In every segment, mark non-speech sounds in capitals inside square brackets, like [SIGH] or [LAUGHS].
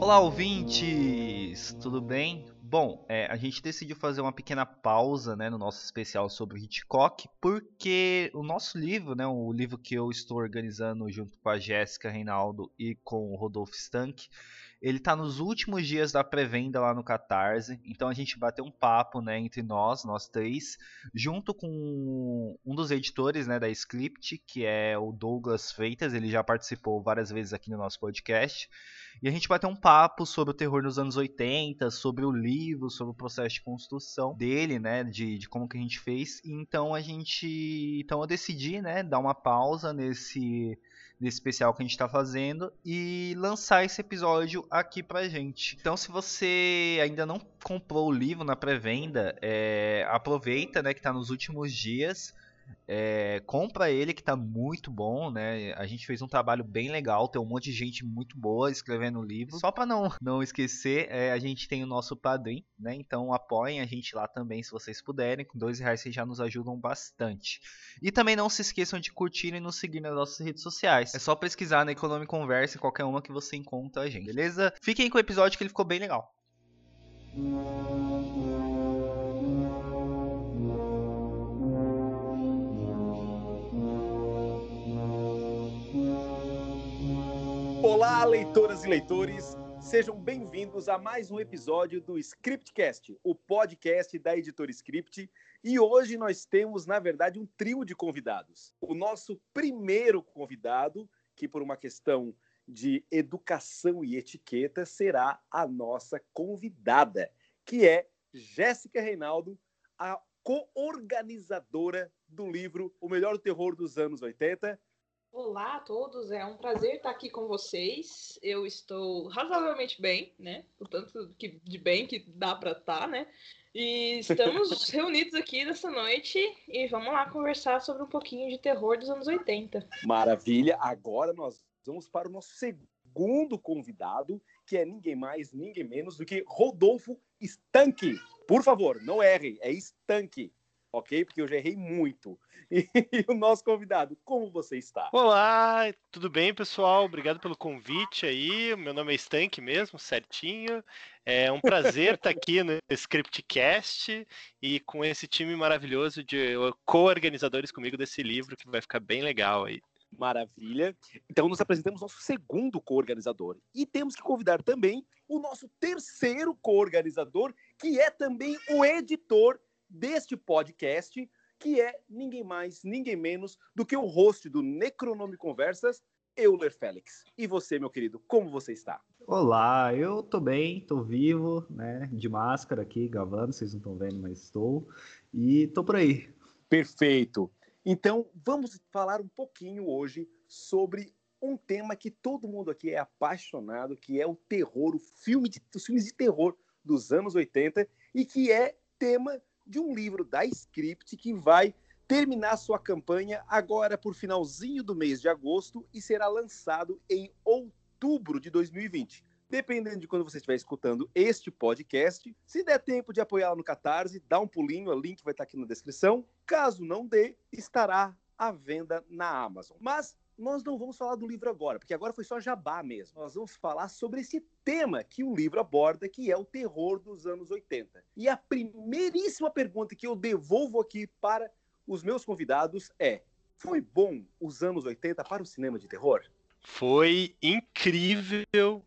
Olá, ouvintes! Tudo bem? Bom, é, a gente decidiu fazer uma pequena pausa né, no nosso especial sobre Hitchcock, porque o nosso livro, né, o livro que eu estou organizando junto com a Jéssica Reinaldo e com o Rodolfo Stank, ele está nos últimos dias da pré-venda lá no Catarse, então a gente bateu um papo né, entre nós, nós três, junto com um dos editores né, da Script, que é o Douglas Freitas, ele já participou várias vezes aqui no nosso podcast. E a gente vai ter um papo sobre o terror nos anos 80, sobre o livro, sobre o processo de construção dele, né? De, de como que a gente fez. E então a gente. Então eu decidi, né, dar uma pausa nesse nesse especial que a gente está fazendo e lançar esse episódio aqui pra gente. Então, se você ainda não comprou o livro na pré-venda, é, aproveita, né, que está nos últimos dias. É, compra ele que tá muito bom, né? A gente fez um trabalho bem legal, tem um monte de gente muito boa escrevendo o livro. Só para não [LAUGHS] não esquecer, é, a gente tem o nosso padrim, né? Então apoiem a gente lá também se vocês puderem. Com dois reais vocês já nos ajudam bastante. E também não se esqueçam de curtir e nos seguir nas nossas redes sociais. É só pesquisar na Economic Conversa, qualquer uma que você encontra a gente, beleza? Fiquem com o episódio que ele ficou bem legal. Olá, leitoras e leitores, sejam bem-vindos a mais um episódio do Scriptcast, o podcast da editora Script. E hoje nós temos, na verdade, um trio de convidados. O nosso primeiro convidado, que por uma questão de educação e etiqueta, será a nossa convidada, que é Jéssica Reinaldo, a co-organizadora do livro O Melhor Terror dos Anos 80 Olá a todos, é um prazer estar aqui com vocês. Eu estou razoavelmente bem, né? O tanto que, de bem que dá para estar, tá, né? E [LAUGHS] estamos reunidos aqui nessa noite e vamos lá conversar sobre um pouquinho de terror dos anos 80. Maravilha! Agora nós vamos para o nosso segundo convidado, que é ninguém mais, ninguém menos do que Rodolfo Stank. Por favor, não erre, é Stank ok? Porque eu já errei muito. E, [LAUGHS] e, o nosso convidado, como você está? Olá, tudo bem, pessoal? Obrigado pelo convite aí. Meu nome é Stank mesmo, certinho. É um prazer estar aqui no Scriptcast e com esse time maravilhoso de co-organizadores comigo desse livro, que vai ficar bem legal aí. Maravilha. Então, nos apresentamos nosso segundo co-organizador. E temos que convidar também o nosso terceiro co-organizador, que é também o editor deste podcast, que é ninguém mais, ninguém menos do que o host do Necronome Conversas, Euler Félix. E você, meu querido, como você está? Olá, eu tô bem, tô vivo, né? De máscara aqui, gravando, vocês não estão vendo, mas estou. E tô por aí. Perfeito. Então, vamos falar um pouquinho hoje sobre um tema que todo mundo aqui é apaixonado, que é o terror, o filme de, os filmes de terror dos anos 80 e que é tema de um livro da Script que vai terminar sua campanha agora por finalzinho do mês de agosto e será lançado em outubro de 2020. Dependendo de quando você estiver escutando este podcast, se der tempo de apoiá-la no Catarse, dá um pulinho, o link vai estar aqui na descrição. Caso não dê, estará à venda na Amazon. Mas nós não vamos falar do livro agora, porque agora foi só jabá mesmo. Nós vamos falar sobre esse tema que o livro aborda, que é o terror dos anos 80. E a primeiríssima pergunta que eu devolvo aqui para os meus convidados é: foi bom os anos 80 para o cinema de terror? Foi incrível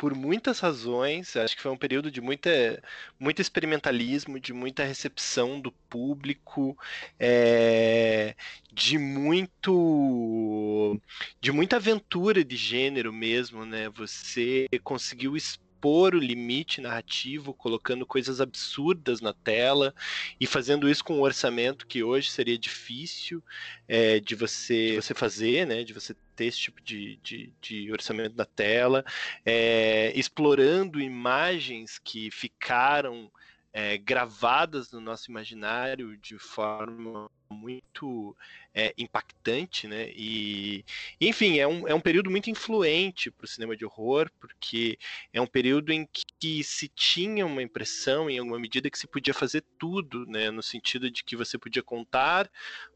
por muitas razões. Acho que foi um período de muita, muito experimentalismo, de muita recepção do público, é, de muito, de muita aventura de gênero mesmo, né? Você conseguiu expor o limite narrativo, colocando coisas absurdas na tela e fazendo isso com um orçamento que hoje seria difícil é, de, você, de você fazer, né? De você ter esse tipo de, de, de orçamento na tela, é, explorando imagens que ficaram é, gravadas no nosso imaginário de forma muito é, impactante, né? E, enfim, é um, é um período muito influente para o cinema de horror, porque é um período em que se tinha uma impressão, em alguma medida, que se podia fazer tudo, né? No sentido de que você podia contar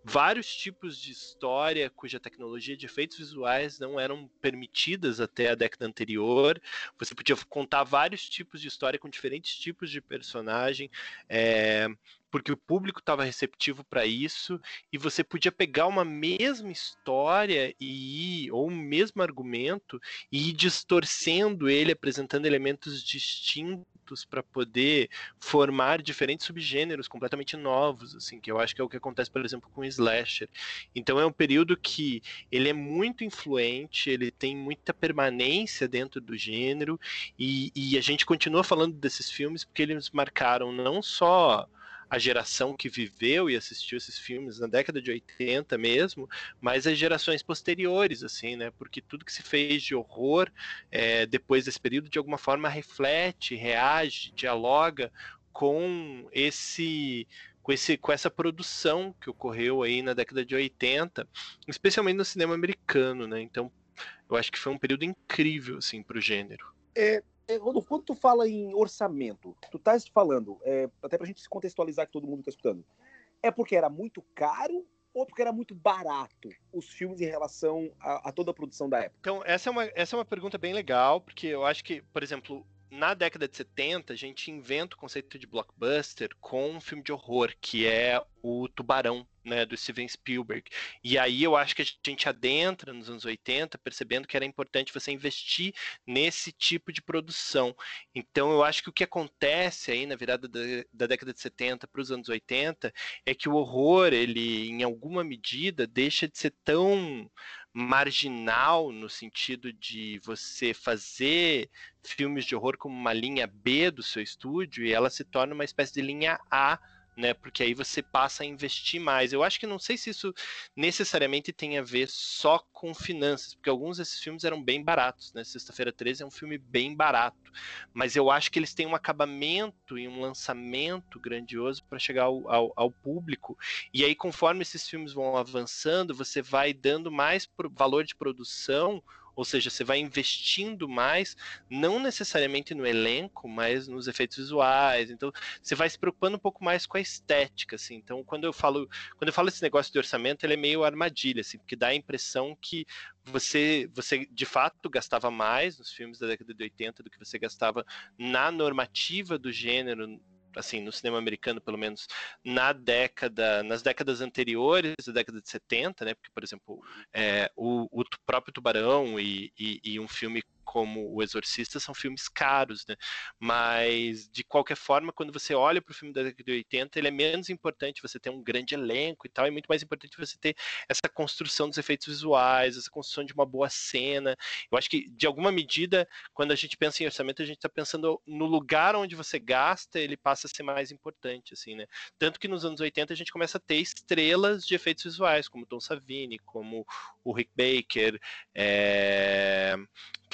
vários tipos de história cuja tecnologia de efeitos visuais não eram permitidas até a década anterior. Você podia contar vários tipos de história com diferentes tipos de personagem. É, porque o público estava receptivo para isso e você podia pegar uma mesma história e ou um mesmo argumento e ir distorcendo ele, apresentando elementos distintos para poder formar diferentes subgêneros completamente novos, assim, que eu acho que é o que acontece, por exemplo, com o slasher. Então é um período que ele é muito influente, ele tem muita permanência dentro do gênero e, e a gente continua falando desses filmes porque eles marcaram não só a geração que viveu e assistiu esses filmes na década de 80 mesmo, mas as gerações posteriores, assim, né? Porque tudo que se fez de horror é, depois desse período, de alguma forma, reflete, reage, dialoga com esse com, esse, com essa produção que ocorreu aí na década de 80, especialmente no cinema americano, né? Então, eu acho que foi um período incrível, assim, para o gênero. É, Rodolfo, quando tu fala em orçamento, tu estás falando, é, até para a gente se contextualizar que todo mundo está escutando, é porque era muito caro ou porque era muito barato os filmes em relação a, a, toda a produção da época? Então, essa é, uma, essa é uma pergunta bem legal, porque eu acho que, por exemplo, na década de 70, a gente inventa o conceito de blockbuster com um filme de horror, que é o Tubarão, né, do Steven Spielberg. E aí eu acho que a gente adentra nos anos 80, percebendo que era importante você investir nesse tipo de produção. Então eu acho que o que acontece aí na virada da, da década de 70 para os anos 80 é que o horror, ele em alguma medida deixa de ser tão marginal no sentido de você fazer filmes de horror como uma linha B do seu estúdio e ela se torna uma espécie de linha A né? Porque aí você passa a investir mais. Eu acho que não sei se isso necessariamente tem a ver só com finanças, porque alguns desses filmes eram bem baratos, né? Sexta-feira 13 é um filme bem barato, mas eu acho que eles têm um acabamento e um lançamento grandioso para chegar ao, ao, ao, público. E aí, conforme esses filmes vão avançando, você vai dando mais valor de produção ou seja, você vai investindo mais, não necessariamente no elenco, mas nos efeitos visuais. Então, você vai se preocupando um pouco mais com a estética, assim. Então, quando eu falo, quando eu falo esse negócio de orçamento, ele é meio armadilha, assim, porque dá a impressão que você, você de fato gastava mais nos filmes da década de 80 do que você gastava na normativa do gênero assim, no cinema americano, pelo menos na década, nas décadas anteriores, da década de 70, né? Porque, por exemplo, é, o, o próprio Tubarão e, e, e um filme como O Exorcista são filmes caros, né? Mas, de qualquer forma, quando você olha para o filme da década de 80, ele é menos importante você ter um grande elenco e tal, é muito mais importante você ter essa construção dos efeitos visuais, essa construção de uma boa cena. Eu acho que, de alguma medida, quando a gente pensa em orçamento, a gente está pensando no lugar onde você gasta, ele passa a ser mais importante, assim, né? Tanto que nos anos 80 a gente começa a ter estrelas de efeitos visuais, como Tom Savini, como o Rick Baker, é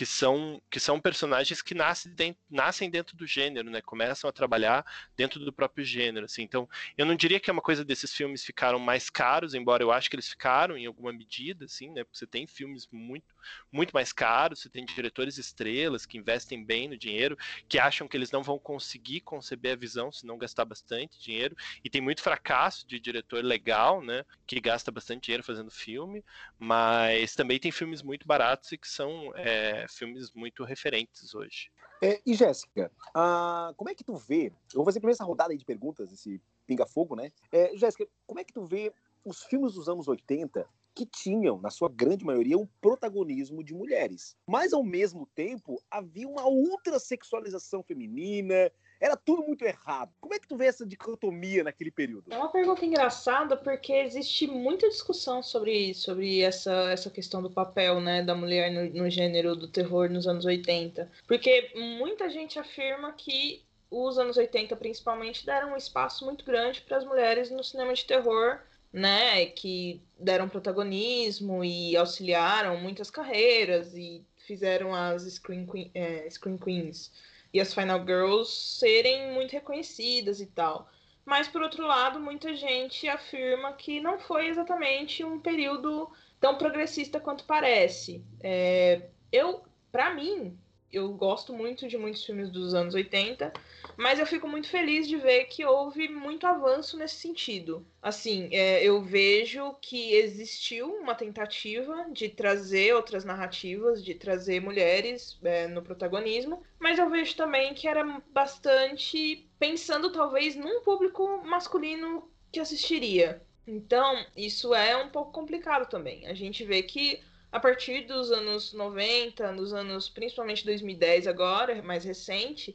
que são, que são personagens que nascem dentro, nascem dentro do gênero, né? Começam a trabalhar dentro do próprio gênero, assim. Então, eu não diria que é uma coisa desses filmes ficaram mais caros, embora eu acho que eles ficaram em alguma medida, assim, né? Porque você tem filmes muito, muito mais caros, você tem diretores estrelas que investem bem no dinheiro, que acham que eles não vão conseguir conceber a visão se não gastar bastante dinheiro, e tem muito fracasso de diretor legal, né? Que gasta bastante dinheiro fazendo filme, mas também tem filmes muito baratos e que são é, filmes muito referentes hoje. É, e Jéssica, ah, como é que tu vê? Eu vou fazer primeiro essa rodada de perguntas, esse pinga-fogo, né? É, Jéssica, como é que tu vê os filmes dos anos 80 que tinham, na sua grande maioria, um protagonismo de mulheres. Mas, ao mesmo tempo, havia uma ultra sexualização feminina, era tudo muito errado. Como é que tu vê essa dicotomia naquele período? É uma pergunta engraçada porque existe muita discussão sobre, sobre essa, essa questão do papel né, da mulher no, no gênero do terror nos anos 80. Porque muita gente afirma que os anos 80, principalmente, deram um espaço muito grande para as mulheres no cinema de terror, né? Que deram protagonismo e auxiliaram muitas carreiras e fizeram as Screen, Queen, é, Screen Queens e as Final Girls serem muito reconhecidas e tal. mas por outro lado, muita gente afirma que não foi exatamente um período tão progressista quanto parece. É, eu, para mim, eu gosto muito de muitos filmes dos anos 80, mas eu fico muito feliz de ver que houve muito avanço nesse sentido. Assim, é, eu vejo que existiu uma tentativa de trazer outras narrativas, de trazer mulheres é, no protagonismo, mas eu vejo também que era bastante pensando talvez num público masculino que assistiria. Então, isso é um pouco complicado também. A gente vê que a partir dos anos 90, nos anos principalmente 2010 agora, mais recente,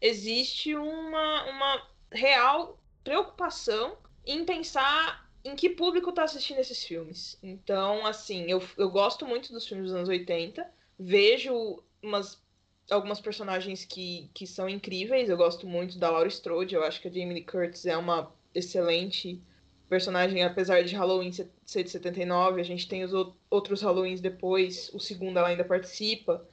existe uma, uma real preocupação em pensar em que público está assistindo esses filmes. Então, assim, eu, eu gosto muito dos filmes dos anos 80, vejo umas, algumas personagens que, que são incríveis, eu gosto muito da Laura Strode, eu acho que a Jamie Lee Curtis é uma excelente personagem, apesar de Halloween ser de 79, a gente tem os outros Halloweens depois, o segundo ela ainda participa.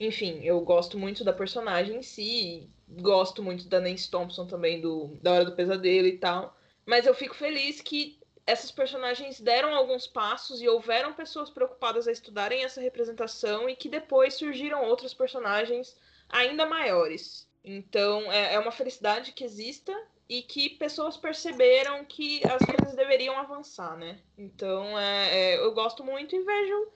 Enfim, eu gosto muito da personagem em si, gosto muito da Nancy Thompson também, do, da Hora do Pesadelo e tal. Mas eu fico feliz que essas personagens deram alguns passos e houveram pessoas preocupadas a estudarem essa representação e que depois surgiram outros personagens ainda maiores. Então é, é uma felicidade que exista e que pessoas perceberam que as coisas deveriam avançar, né? Então, é, é, eu gosto muito e vejo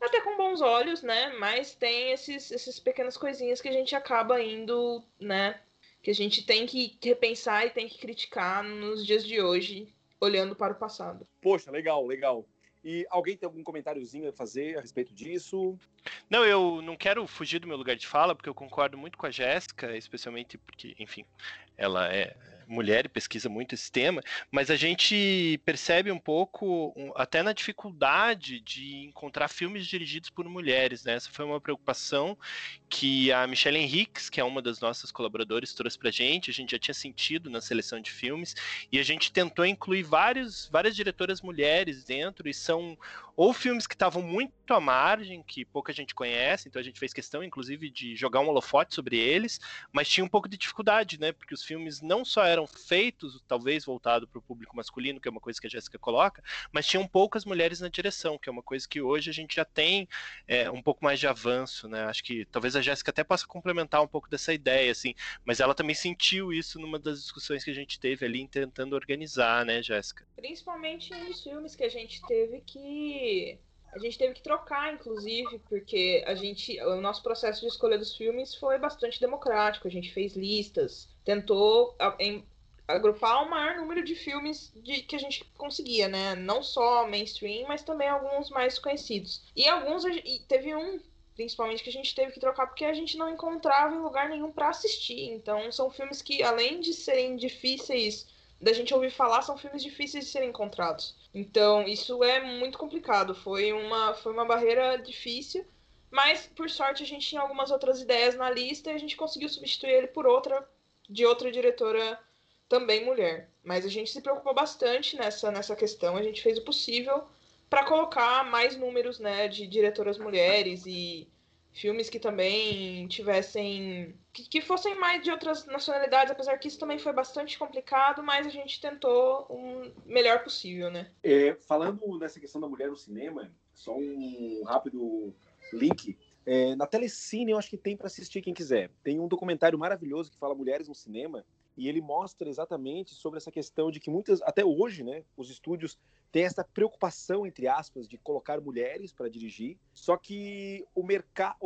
até com bons olhos, né? Mas tem esses, esses pequenas coisinhas que a gente acaba indo, né? Que a gente tem que repensar e tem que criticar nos dias de hoje, olhando para o passado. Poxa, legal, legal. E alguém tem algum comentáriozinho a fazer a respeito disso? Não, eu não quero fugir do meu lugar de fala, porque eu concordo muito com a Jéssica, especialmente porque, enfim, ela é mulher e pesquisa muito esse tema, mas a gente percebe um pouco, até na dificuldade de encontrar filmes dirigidos por mulheres, né? Essa foi uma preocupação que a Michelle Henriques, que é uma das nossas colaboradoras, trouxe pra gente, a gente já tinha sentido na seleção de filmes, e a gente tentou incluir vários, várias diretoras mulheres dentro, e são ou filmes que estavam muito à margem, que pouca gente conhece, então a gente fez questão, inclusive, de jogar um holofote sobre eles, mas tinha um pouco de dificuldade, né? Porque os filmes não só eram feitos, talvez voltado para o público masculino, que é uma coisa que a Jéssica coloca, mas tinham poucas mulheres na direção, que é uma coisa que hoje a gente já tem é, um pouco mais de avanço, né? Acho que talvez a Jéssica até possa complementar um pouco dessa ideia, assim, mas ela também sentiu isso numa das discussões que a gente teve ali tentando organizar, né, Jéssica? Principalmente nos filmes que a gente teve que a gente teve que trocar, inclusive, porque a gente, o nosso processo de escolha dos filmes foi bastante democrático. A gente fez listas, tentou agrupar o maior número de filmes de, que a gente conseguia, né? Não só mainstream, mas também alguns mais conhecidos. E alguns, e teve um principalmente que a gente teve que trocar porque a gente não encontrava em lugar nenhum para assistir. Então, são filmes que, além de serem difíceis da gente ouvir falar, são filmes difíceis de serem encontrados. Então, isso é muito complicado. Foi uma, foi uma barreira difícil, mas por sorte a gente tinha algumas outras ideias na lista e a gente conseguiu substituir ele por outra de outra diretora também mulher. Mas a gente se preocupou bastante nessa, nessa questão, a gente fez o possível para colocar mais números né, de diretoras mulheres e filmes que também tivessem. Que, que, fossem mais de outras nacionalidades, apesar que isso também foi bastante complicado, mas a gente tentou o um melhor possível, né? É, falando nessa questão da mulher no cinema, só um rápido link. É, na Telecine, eu acho que tem para assistir quem quiser. Tem um documentário maravilhoso que fala Mulheres no Cinema, e ele mostra exatamente sobre essa questão de que muitas, até hoje, né, os estúdios têm essa preocupação, entre aspas, de colocar mulheres para dirigir, só que o mercado,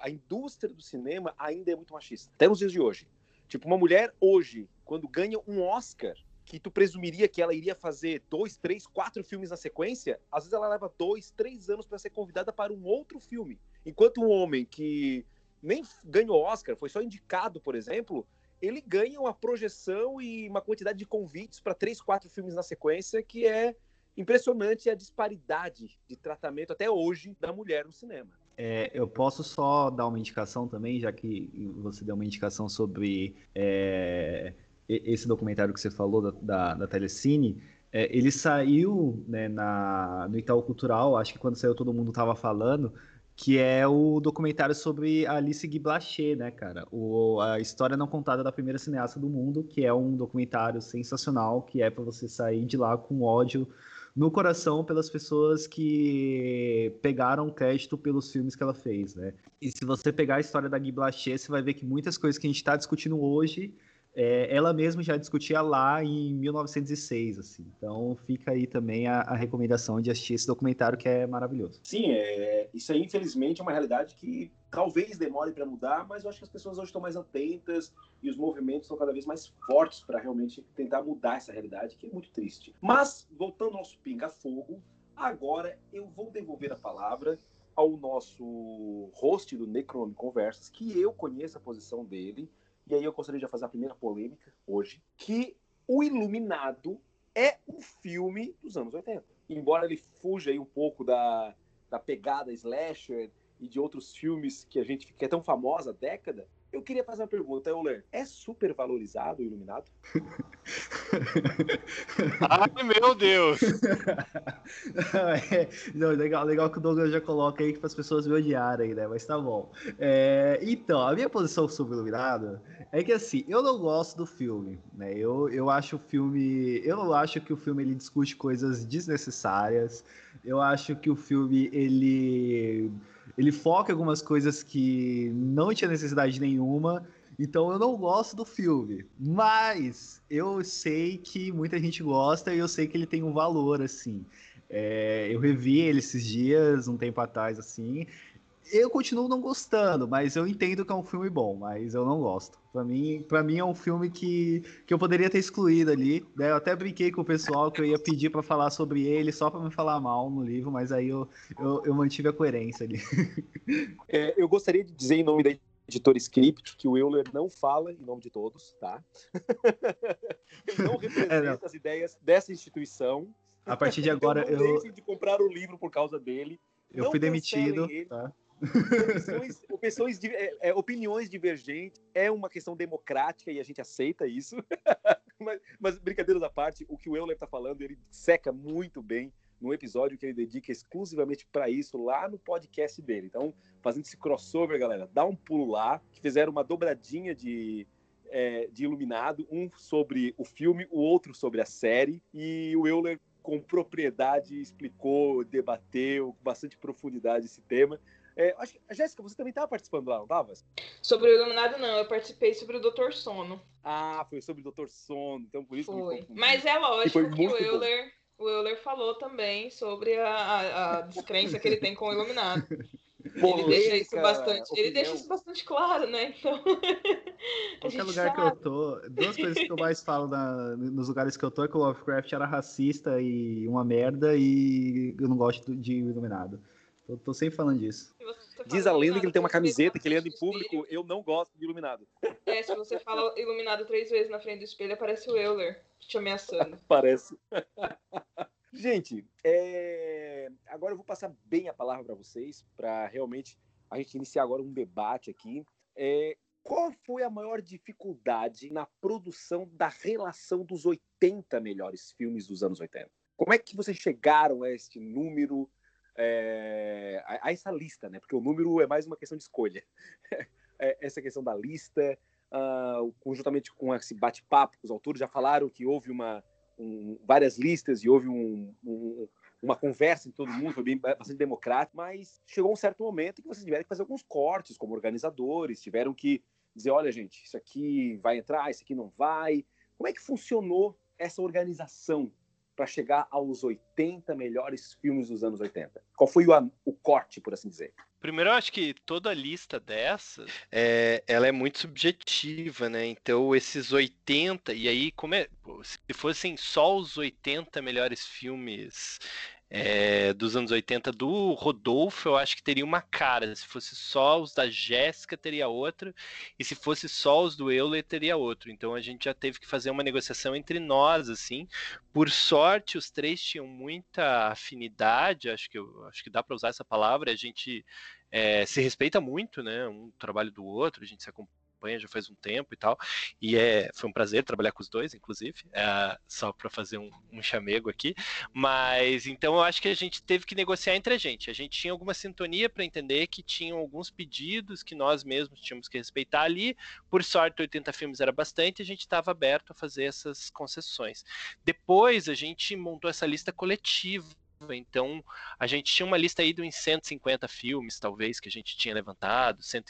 a indústria do cinema ainda é muito machista, até nos dias de hoje. Tipo, uma mulher hoje, quando ganha um Oscar, que tu presumiria que ela iria fazer dois, três, quatro filmes na sequência, às vezes ela leva dois, três anos para ser convidada para um outro filme. Enquanto um homem que nem ganhou Oscar, foi só indicado, por exemplo, ele ganha uma projeção e uma quantidade de convites para três, quatro filmes na sequência que é impressionante a disparidade de tratamento até hoje da mulher no cinema. É, eu posso só dar uma indicação também, já que você deu uma indicação sobre é, esse documentário que você falou da, da, da Telecine. É, ele saiu né, na, no Itaú Cultural, acho que quando saiu todo mundo estava falando, que é o documentário sobre Alice Guy Blaché, né, cara? O, a história não contada da primeira cineasta do mundo, que é um documentário sensacional, que é para você sair de lá com ódio no coração pelas pessoas que pegaram crédito pelos filmes que ela fez, né? E se você pegar a história da Guy Blaché, você vai ver que muitas coisas que a gente está discutindo hoje é, ela mesma já discutia lá em 1906, assim. Então fica aí também a, a, recomendação de assistir esse documentário que é maravilhoso. Sim, é, isso aí infelizmente é uma realidade que talvez demore para mudar, mas eu acho que as pessoas hoje estão mais atentas e os movimentos estão cada vez mais fortes para realmente tentar mudar essa realidade, que é muito triste. Mas voltando ao nosso pinga-fogo, agora eu vou devolver a palavra ao nosso host do Necronome Conversas, que eu conheço a posição dele e aí eu gostaria de fazer a primeira polêmica hoje, que O Iluminado é um filme dos anos 80. Embora ele fuja aí um pouco da, da pegada slasher e de outros filmes que a gente que é tão famosa há década, eu queria fazer uma pergunta, Euler. É super valorizado o Iluminado? [LAUGHS] Ai, meu Deus! [LAUGHS] é, não, legal, legal que o Douglas já coloca aí para as pessoas me odiarem, né? Mas tá bom. É, então, a minha posição sobre o Iluminado é que assim, eu não gosto do filme, né? Eu, eu acho o filme. Eu não acho que o filme ele discute coisas desnecessárias. Eu acho que o filme ele ele foca em algumas coisas que não tinha necessidade nenhuma. Então eu não gosto do filme, mas eu sei que muita gente gosta e eu sei que ele tem um valor assim. É, eu revi ele esses dias, um tempo atrás, assim, eu continuo não gostando, mas eu entendo que é um filme bom, mas eu não gosto. Para mim, para mim é um filme que, que eu poderia ter excluído ali. Né? Eu até brinquei com o pessoal que eu ia pedir para falar sobre ele só para me falar mal no livro, mas aí eu, eu, eu mantive a coerência ali. [LAUGHS] É, eu gostaria de dizer em nome da editora Script que o Euler não fala em nome de todos, tá? ele [LAUGHS] não representa é, não. as ideias dessa instituição. A partir de agora então, não eu de comprar o livro por causa dele. Eu fui demitido, tá? Opções, opções, é, é, opiniões divergentes é uma questão democrática e a gente aceita isso. [LAUGHS] mas, mas, brincadeiras à parte, o que o Euler está falando, ele seca muito bem no episódio que ele dedica exclusivamente para isso lá no podcast dele. Então, fazendo esse crossover, galera, dá um pulo lá, que fizeram uma dobradinha de, é, de Iluminado, um sobre o filme, o outro sobre a série, e o Euler com propriedade explicou, debateu com bastante profundidade esse tema. É, acho, Jéssica, você também estava participando lá, não estava? Sobre o Iluminado, não. Eu participei sobre o Doutor Sono. Ah, foi sobre o Doutor Sono. Então, por isso foi. Mas é lógico que o Euler, o Euler falou também sobre a, a, a descrença que ele tem com o Iluminado. [LAUGHS] Polêmica, ele deixa isso bastante, opinião. ele deixa isso bastante claro, né? Então, [LAUGHS] qualquer lugar sabe. que eu tô, duas coisas que eu mais falo na, nos lugares que eu tô é que o Lovecraft era racista e uma merda e eu não gosto de Iluminado. Eu tô sempre falando disso. Diz a lenda que ele tem uma camiseta que ele anda em público. Eu não gosto de iluminado. [LAUGHS] É, se você fala iluminado três vezes na frente do espelho, aparece o Euler te ameaçando. [LAUGHS] Parece. [LAUGHS] Gente, é... agora eu vou passar bem a palavra para vocês, para realmente a gente iniciar agora um debate aqui. É... Qual foi a maior dificuldade na produção da relação dos 80 melhores filmes dos anos 80? Como é que vocês chegaram a este número? É, a, a, essa lista, né? Porque o número é mais uma questão de escolha. [LAUGHS] é, essa questão da lista, uh, conjuntamente com esse bate-papo, os autores já falaram que houve uma, um, várias listas e houve um, um, uma conversa em todo mundo, foi bem, bastante democrático, mas chegou um certo momento que vocês tiveram que fazer alguns cortes como organizadores, tiveram que dizer, olha gente, isso aqui vai entrar, isso aqui não vai. Como é que funcionou essa organização para chegar aos 80 melhores filmes dos anos 80? Qual foi o, o corte, por assim dizer? Primeiro, eu acho que toda a lista dessas, é, ela é muito subjetiva, né? Então, esses 80, e aí, como é, se fossem só os 80 melhores filmes é, dos anos 80 do Rodolfo, eu acho que teria uma cara. Se fosse só os da Jéssica, teria outra. E se fosse só os do Euler, teria outro. Então a gente já teve que fazer uma negociação entre nós, assim. Por sorte, os três tinham muita afinidade, acho que, acho que dá para usar essa palavra. A gente é, se respeita muito, né? Um trabalho do outro, a gente se acompanha acompanha já faz um tempo e tal. E é, foi um prazer trabalhar com os dois, inclusive, é, só para fazer um, um chamego aqui. Mas então eu acho que a gente teve que negociar entre a gente. A gente tinha alguma sintonia para entender que tinham alguns pedidos que nós mesmos tínhamos que respeitar ali. Por sorte, 80 filmes era bastante, a gente estava aberto a fazer essas concessões. Depois a gente montou essa lista coletiva então, a gente tinha uma lista aí de uns 150 filmes, talvez, que a gente tinha levantado, 100,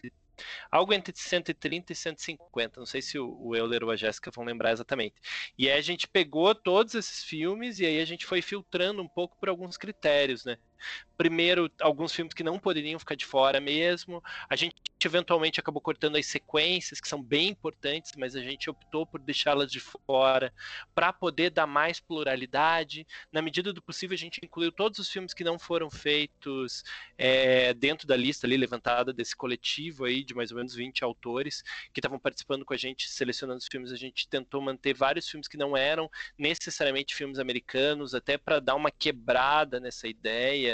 algo entre 130 e 150. Não sei se o Euler ou a Jéssica vão lembrar exatamente. E aí a gente pegou todos esses filmes e aí a gente foi filtrando um pouco por alguns critérios, né? Primeiro, alguns filmes que não poderiam ficar de fora mesmo. A gente eventualmente acabou cortando as sequências, que são bem importantes, mas a gente optou por deixá-las de fora para poder dar mais pluralidade. Na medida do possível, a gente incluiu todos os filmes que não foram feitos é, dentro da lista ali levantada desse coletivo aí de mais ou menos 20 autores que estavam participando com a gente, selecionando os filmes. A gente tentou manter vários filmes que não eram necessariamente filmes americanos, até para dar uma quebrada nessa ideia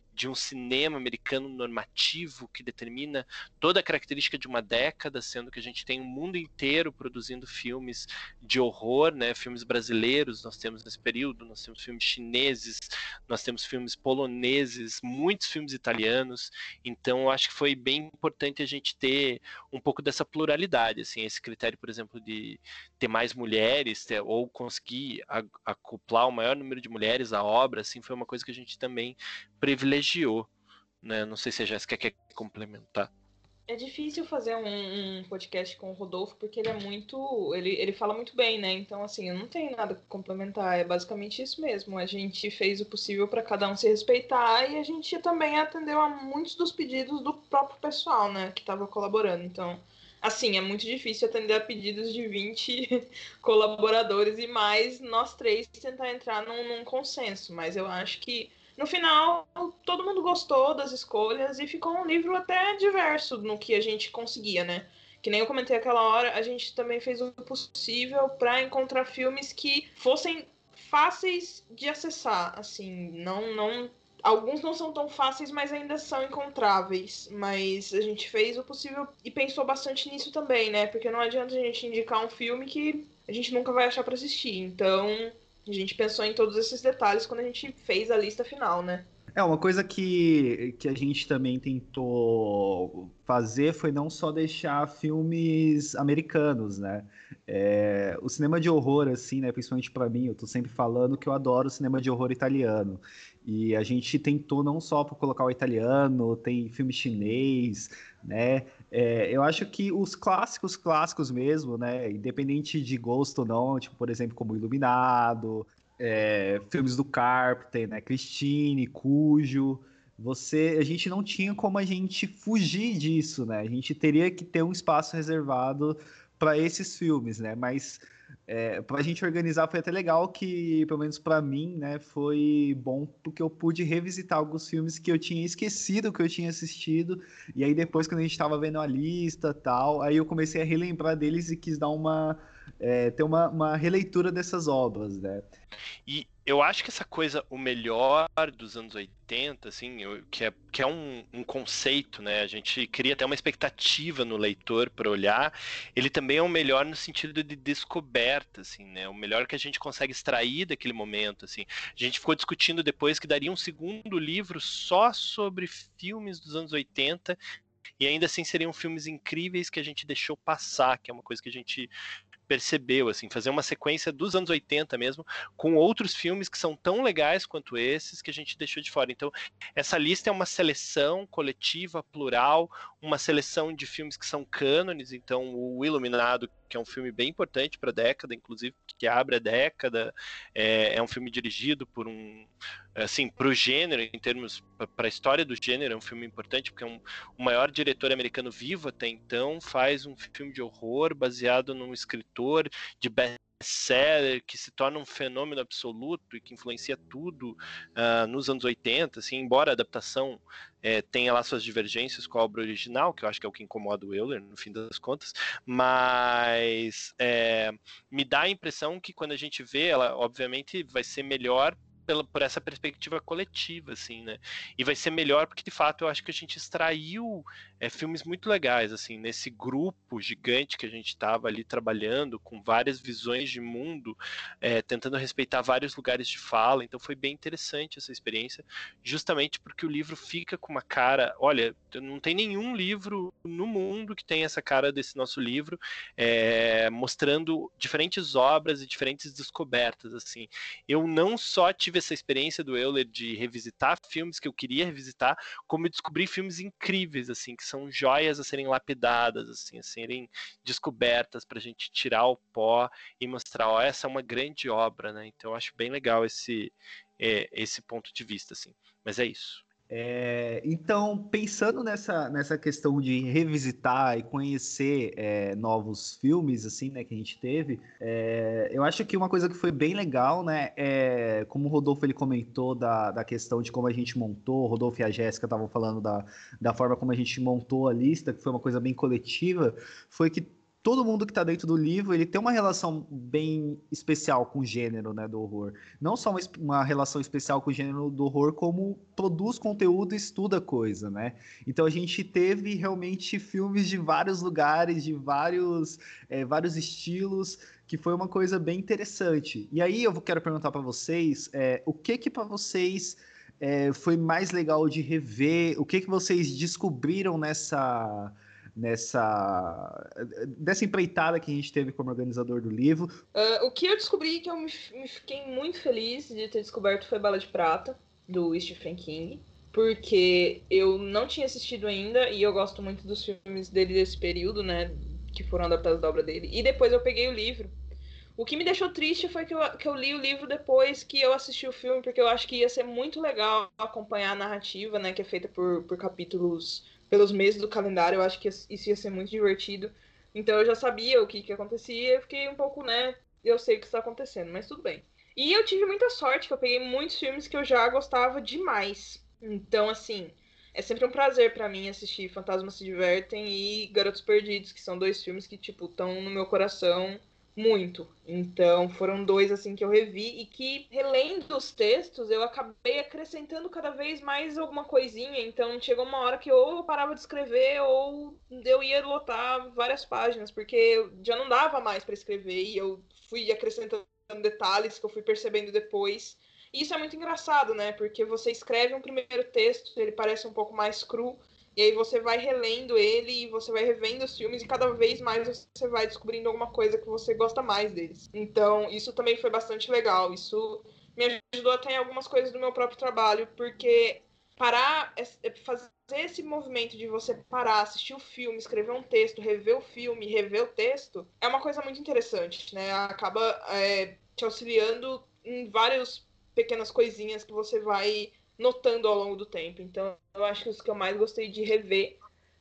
de um cinema americano normativo que determina toda a característica de uma década, sendo que a gente tem o um mundo inteiro produzindo filmes de horror, né? Filmes brasileiros, nós temos nesse período, nós temos filmes chineses, nós temos filmes poloneses, muitos filmes italianos. Então, eu acho que foi bem importante a gente ter um pouco dessa pluralidade, assim, esse critério, por exemplo, de ter mais mulheres, ter, ou conseguir acoplar o maior número de mulheres à obra, assim, foi uma coisa que a gente também privilegiou, né? Não sei se a Jéssica quer complementar. É difícil fazer um, um, podcast com o Rodolfo porque ele é muito. Ele, ele fala muito bem, né? Então, assim, eu não tenho nada a complementar. É basicamente isso mesmo. A gente fez o possível para cada um se respeitar e a gente também atendeu a muitos dos pedidos do próprio pessoal, né? Que estava colaborando. Então, assim, é muito difícil atender a pedidos de 20 [LAUGHS] colaboradores e mais nós três tentar entrar num, num, consenso. Mas eu acho que no final todo mundo gostou das escolhas e ficou um livro até diverso no que a gente conseguia, né? Que nem eu comentei aquela hora, a gente também fez o possível para encontrar filmes que fossem fáceis de acessar, assim, não não Alguns não são tão fáceis, mas ainda são encontráveis. Mas a gente fez o possível e pensou bastante nisso também, né? Porque não adianta a gente indicar um filme que a gente nunca vai achar para assistir. Então, a gente pensou em todos esses detalhes quando a gente fez a lista final, né? É, uma coisa que, que a gente também tentou fazer foi não só deixar filmes americanos, né? É, o cinema de horror, assim, né? Principalmente para mim, eu tô sempre falando que eu adoro cinema de horror italiano. E a gente tentou não só colocar o italiano, tem filme chinês, né? É, eu acho que os clássicos, clássicos mesmo, né? Independente de gosto ou não, tipo, por exemplo, como Iluminado, é, filmes do Carpenter, né? Christine, Cujo. Você, a gente não tinha como a gente fugir disso, né? A gente teria que ter um espaço reservado para esses filmes, né? Mas é, para a gente organizar foi até legal que, pelo menos para mim, né, foi bom porque eu pude revisitar alguns filmes que eu tinha esquecido que eu tinha assistido e aí depois quando a gente estava vendo a lista tal, aí eu comecei a relembrar deles e quis dar uma é, ter uma, uma releitura dessas obras, né? E eu acho que essa coisa, o melhor dos anos 80, assim, eu, que é, que é um, um, conceito, né? A gente cria até uma expectativa no leitor para olhar. Ele também é o melhor no sentido de descoberta, assim, né? O melhor que a gente consegue extrair daquele momento, assim. A gente ficou discutindo depois que daria um segundo livro só sobre filmes dos anos 80 e ainda assim seriam filmes incríveis que a gente deixou passar, que é uma coisa que a gente percebeu, assim, fazer uma sequência dos anos 80 mesmo, com outros filmes que são tão legais quanto esses que a gente deixou de fora. Então, essa lista é uma seleção coletiva, plural, uma seleção de filmes que são cânones, então o Iluminado, que é um filme bem importante para a década, inclusive, que abre a década, é, é um filme dirigido por um, assim, para o gênero, em termos, para a história do gênero, é um filme importante, porque é um, o maior diretor americano vivo até então faz um filme de horror baseado num escritor de best seller que se torna um fenômeno absoluto e que influencia tudo uh, nos anos 80, assim, embora a adaptação é, tenha lá suas divergências com a obra original, que eu acho que é o que incomoda o Euler, no fim das contas, mas é, me dá a impressão que quando a gente vê, ela obviamente vai ser melhor pela, por essa perspectiva coletiva, assim, né? E vai ser melhor porque, de fato, eu acho que a gente extraiu é, filmes muito legais, assim, nesse grupo gigante que a gente estava ali trabalhando, com várias visões de mundo, é, tentando respeitar vários lugares de fala. Então foi bem interessante essa experiência, justamente porque o livro fica com uma cara. Olha, não tem nenhum livro no mundo que tenha essa cara desse nosso livro, é, mostrando diferentes obras e diferentes descobertas. assim. Eu não só tive essa experiência do Euler de revisitar filmes que eu queria revisitar, como eu descobri filmes incríveis, assim, que são joias a serem lapidadas, assim, a serem descobertas para a gente tirar o pó e mostrar, ó, essa é uma grande obra, né? Então eu acho bem legal esse é, esse ponto de vista, assim. Mas é isso. É, então, pensando nessa, nessa questão de revisitar e conhecer é, novos filmes, assim, né, que a gente teve, é, eu acho que uma coisa que foi bem legal, né, é, como o Rodolfo ele comentou da, da questão de como a gente montou, o Rodolfo e a Jéssica estavam falando da, da forma como a gente montou a lista, que foi uma coisa bem coletiva, foi que todo mundo que está dentro do livro ele tem uma relação bem especial com o gênero né, do horror. Não só uma, uma, relação especial com o gênero do horror, como produz conteúdo e estuda coisa, né? Então a gente teve realmente filmes de vários lugares, de vários, é, vários estilos, que foi uma coisa bem interessante. E aí eu quero perguntar para vocês, é, o que que para vocês é, foi mais legal de rever? O que que vocês descobriram nessa nessa dessa empreitada que a gente teve como organizador do livro. Uh, o que eu descobri que eu me, me, fiquei muito feliz de ter descoberto foi Bala de Prata, do Stephen King, porque eu não tinha assistido ainda e eu gosto muito dos filmes dele desse período, né, que foram adaptados da obra dele. E depois eu peguei o livro. O que me deixou triste foi que eu, que eu li o livro depois que eu assisti o filme, porque eu acho que ia ser muito legal acompanhar a narrativa, né, que é feita por, por capítulos pelos meses do calendário, eu acho que isso ia ser muito divertido. Então eu já sabia o que, que acontecia, eu fiquei um pouco, né? Eu sei o que está acontecendo, mas tudo bem. E eu tive muita sorte, que eu peguei muitos filmes que eu já gostava demais. Então, assim, é sempre um prazer para mim assistir Fantasmas se Divertem e Garotos Perdidos, que são dois filmes que, tipo, estão no meu coração muito. Então, foram dois assim que eu revi e que relendo os textos, eu acabei acrescentando cada vez mais alguma coisinha. Então, chegou uma hora que ou eu parava de escrever ou eu ia lotar várias páginas, porque já não dava mais para escrever e eu fui acrescentando detalhes que eu fui percebendo depois. E isso é muito engraçado, né? Porque você escreve um primeiro texto, ele parece um pouco mais cru, e aí você vai relendo ele e você vai revendo os filmes e cada vez mais você vai descobrindo alguma coisa que você gosta mais deles. Então, isso também foi bastante legal. Isso me ajudou até em algumas coisas do meu próprio trabalho, porque parar, é, fazer esse movimento de você parar, assistir o filme, escrever um texto, rever o filme, rever o texto, é uma coisa muito interessante, né? Acaba é, te auxiliando em várias pequenas coisinhas que você vai notando ao longo do tempo. Então, eu acho que os que eu mais gostei de rever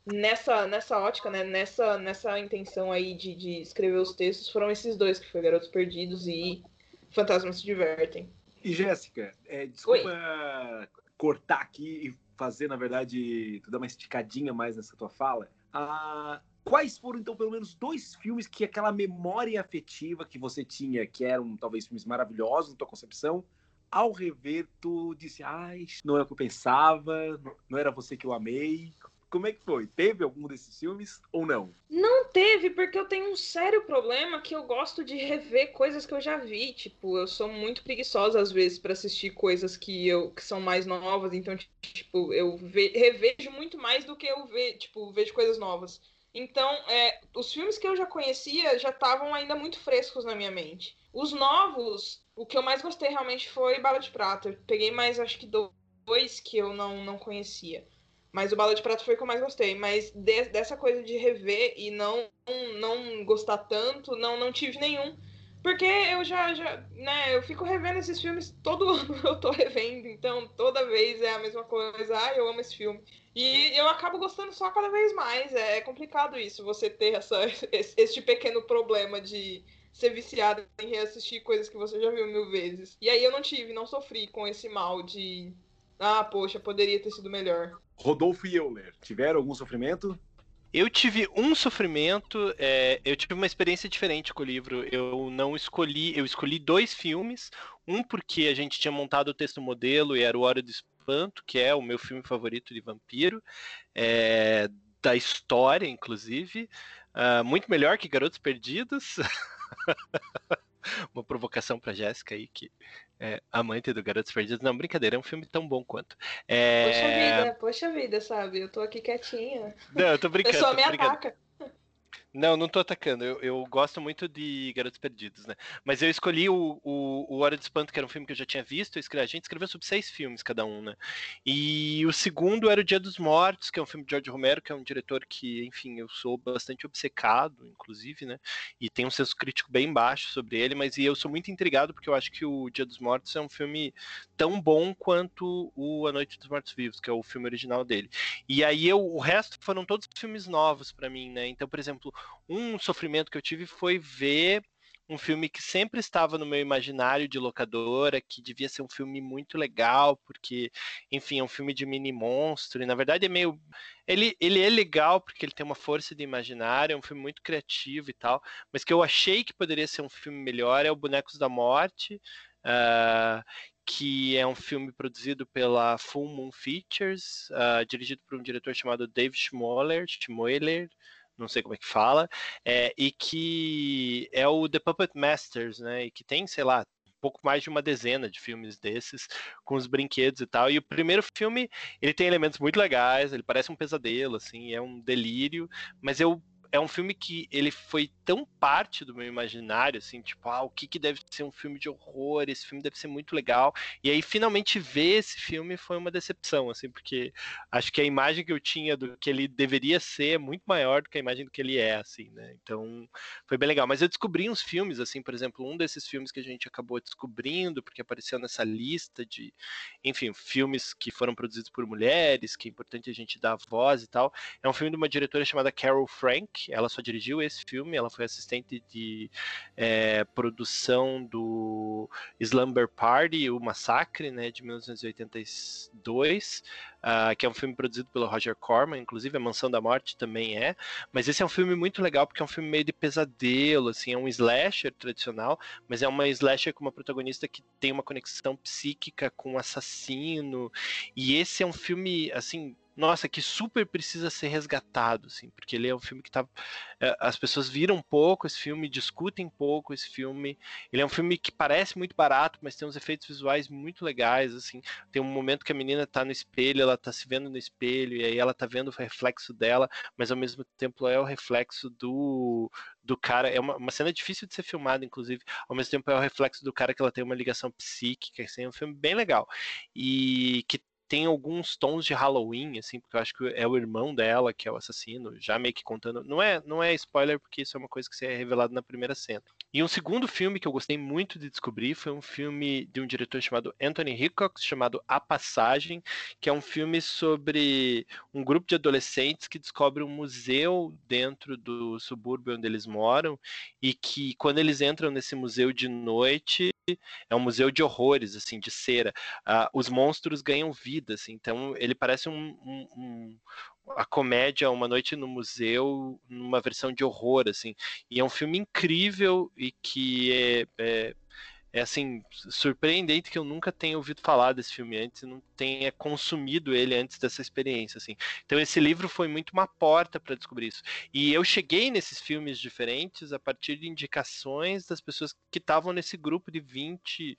nessa, nessa ótica, né, nessa, nessa intenção aí de, de escrever os textos, foram esses dois, que foi Garotos Perdidos e Fantasmas se Divertem. E Jéssica, é, desculpa Oi. cortar aqui e fazer, na verdade, tu dar uma esticadinha mais nessa tua fala. Ah, quais foram, então, pelo menos dois filmes que aquela memória afetiva que você tinha, que eram talvez filmes maravilhosos na tua concepção, ao rever, tu disse, ai, não é o que eu pensava, não era você que eu amei. Como é que foi? Teve algum desses filmes ou não? Não teve, porque eu tenho um sério problema que eu gosto de rever coisas que eu já vi. Tipo, eu sou muito preguiçosa às vezes para assistir coisas que eu que são mais novas, então tipo, eu ve, revejo muito mais do que eu ve, tipo, vejo coisas novas. Então, é, os filmes que eu já conhecia já estavam ainda muito frescos na minha mente. Os novos, o que eu mais gostei realmente foi Bala de Prata. Eu peguei mais, acho que dois que eu não, não conhecia. Mas o Bala de Prata foi o que eu mais gostei. Mas de, dessa coisa de rever e não, não gostar tanto, não, não tive nenhum. Porque eu já, já, né, eu fico revendo esses filmes todo [LAUGHS] ano, eu tô revendo, então toda vez é a mesma coisa, ah, eu amo esse filme. E eu acabo gostando só cada vez mais, é complicado isso, você ter essa, [LAUGHS] esse pequeno problema de ser viciado em reassistir coisas que você já viu mil vezes. E aí eu não tive, não sofri com esse mal de, ah, poxa, poderia ter sido melhor. Rodolfo e Euler, tiveram algum sofrimento? Eu tive um sofrimento, é, eu tive uma experiência diferente com o livro. Eu não escolhi, eu escolhi dois filmes. Um porque a gente tinha montado o texto modelo e era o Hora do Espanto, que é o meu filme favorito de vampiro, é, da história, inclusive. Uh, muito melhor que Garotos Perdidos. [LAUGHS] [LAUGHS] uma provocação para Jéssica aí, que é amante do Garotos Perdidos. Não, brincadeira, é um filme tão bom quanto. É... Poxa vida, poxa vida, sabe? Eu tô aqui quietinha. Não, eu tô brincando. A pessoa me brincando. ataca. Não, não tô atacando. Eu, eu, gosto muito de Garotos Perdidos, né? Mas eu escolhi o, o, o Hora de Espanto, que era um filme que eu já tinha visto. Escrevi, a gente escreveu sobre seis filmes cada um, né? E o segundo era O Dia dos Mortos, que é um filme de George Romero, que é um diretor que, enfim, eu sou bastante obcecado, inclusive, né? E tem um senso crítico bem baixo sobre ele, mas e eu sou muito intrigado porque eu acho que o Dia dos Mortos é um filme tão bom quanto o A Noite dos Mortos Vivos, que é o filme original dele. E aí eu, o resto foram todos filmes novos para mim, né? Então, por exemplo, um sofrimento que eu tive foi ver um filme que sempre estava no meu imaginário de locadora, que devia ser um filme muito legal, porque, enfim, é um filme de mini monstro, e na verdade é meio. Ele, ele é legal porque ele tem uma força de imaginário, é um filme muito criativo e tal, mas que eu achei que poderia ser um filme melhor é o Bonecos da Morte. Uh, que é um filme produzido pela Full Moon Features, uh, dirigido por um diretor chamado Dave Schmoller, Schmoller não sei como é que fala, é, e que é o The Puppet Masters, né? E que tem, sei lá, pouco mais de uma dezena de filmes desses com os brinquedos e tal. E o primeiro filme, ele tem elementos muito legais, ele parece um pesadelo assim, é um delírio, mas eu é um filme que ele foi tão parte do meu imaginário, assim, tipo, ah, o que, que deve ser um filme de horror, esse filme deve ser muito legal. E aí, finalmente, ver esse filme foi uma decepção, assim, porque acho que a imagem que eu tinha do que ele deveria ser é muito maior do que a imagem do que ele é, assim, né? Então, foi bem legal. Mas eu descobri uns filmes, assim, por exemplo, um desses filmes que a gente acabou descobrindo, porque apareceu nessa lista de, enfim, filmes que foram produzidos por mulheres, que é importante a gente dar voz e tal. É um filme de uma diretora chamada Carol Frank, ela só dirigiu esse filme, ela foi assistente de é, produção do Slumber Party, o Massacre, né, de 1982, uh, que é um filme produzido pelo Roger Corman, inclusive a Mansão da Morte também é, mas esse é um filme muito legal porque é um filme meio de pesadelo, assim, é um slasher tradicional, mas é uma slasher com uma protagonista que tem uma conexão psíquica com um assassino, e esse é um filme, assim, nossa, que super precisa ser resgatado, assim, porque ele é um filme que tá. É, as pessoas viram pouco esse filme, discutem pouco esse filme. Ele é um filme que parece muito barato, mas tem uns efeitos visuais muito legais, assim. Tem um momento que a menina tá no espelho, ela tá se vendo no espelho, e aí ela tá vendo o reflexo dela, mas ao mesmo tempo é o reflexo do, do cara. É uma, uma cena difícil de ser filmada, inclusive. Ao mesmo tempo é o reflexo do cara que ela tem uma ligação psíquica. Assim, é um filme bem legal. E que tem alguns tons de Halloween, assim, porque eu acho que é o irmão dela que é o assassino, já meio que contando. Não é, não é spoiler, porque isso é uma coisa que é revelado na primeira cena. E um segundo filme que eu gostei muito de descobrir foi um filme de um diretor chamado Anthony Hickox, chamado A Passagem, que é um filme sobre um grupo de adolescentes que descobre um museu dentro do subúrbio onde eles moram e que quando eles entram nesse museu de noite é um museu de horrores, assim, de cera. Uh, os monstros ganham vida, assim, então ele parece um, um, um, a comédia Uma Noite no Museu numa versão de horror, assim. E é um filme incrível e que é, é, é assim, surpreendente que eu nunca tenha ouvido falar desse filme antes não tenha consumido ele antes dessa experiência, assim. Então esse livro foi muito uma porta para descobrir isso. E eu cheguei nesses filmes diferentes a partir de indicações das pessoas que estavam nesse grupo de 20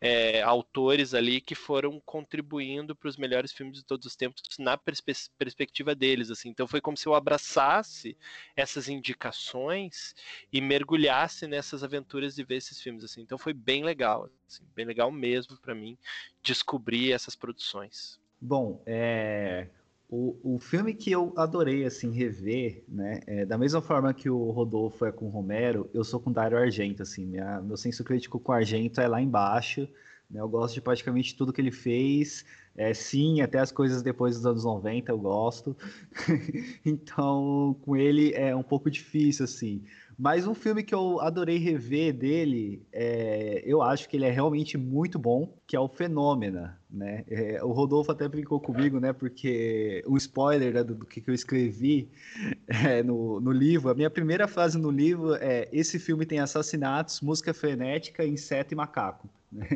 é, autores ali que foram contribuindo para os melhores filmes de todos os tempos na perspe perspectiva deles, assim. Então foi como se eu abraçasse essas indicações e mergulhasse nessas aventuras de ver esses filmes, assim. Então foi bem legal, assim, bem legal mesmo para mim descobrir essas produções. Bom, é, o, o filme que eu adorei assim rever, né, é, da mesma forma que o Rodolfo é com o Romero, eu sou com Dario Argento, assim, minha, meu senso crítico com Argento é lá embaixo, né, eu gosto de praticamente tudo que ele fez, É, sim, até as coisas depois dos anos 90 eu gosto. [LAUGHS] então, com ele é um pouco difícil, assim. Mas um filme que eu adorei rever dele, é, eu acho que ele é realmente muito bom, que é o Fenômena, né? É, o Rodolfo até brincou comigo, né? Porque um spoiler né, do, do, que eu escrevi [LAUGHS] é, no, no livro, a minha primeira frase no livro é esse filme tem assassinatos, música frenética, inseto e macaco. [LAUGHS] Né?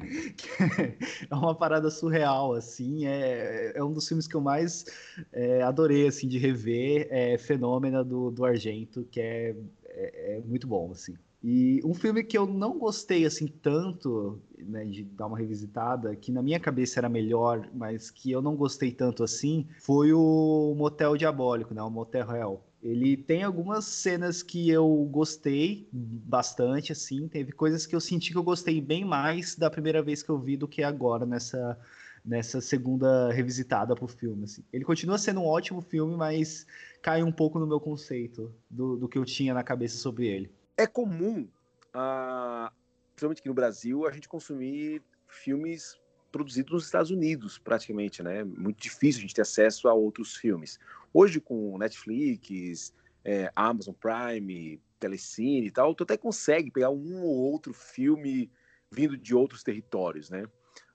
é uma parada surreal, assim, é, é um dos filmes que eu mais é, adorei, assim, de rever, é Fenômena do, do Argento, que é é, é, muito bom, assim. E um filme que eu não gostei assim tanto, né, de dar uma revisitada, que na minha cabeça era melhor, mas que eu não gostei tanto assim, foi o Motel Diabólico, né, o Motel Hell. Ele tem algumas cenas que eu gostei bastante, assim, teve coisas que eu senti que eu gostei bem mais da primeira vez que eu vi do que agora nessa nessa segunda revisitada pro filme. Assim. Ele continua sendo um ótimo filme, mas cai um pouco no meu conceito do, do que eu tinha na cabeça sobre ele. É comum, uh, principalmente aqui no Brasil, a gente consumir filmes produzidos nos Estados Unidos, praticamente, né? Muito difícil a gente ter acesso a outros filmes. Hoje, com Netflix, é, Amazon Prime, Telecine e tal, tu até consegue pegar um ou outro filme vindo de outros territórios, né?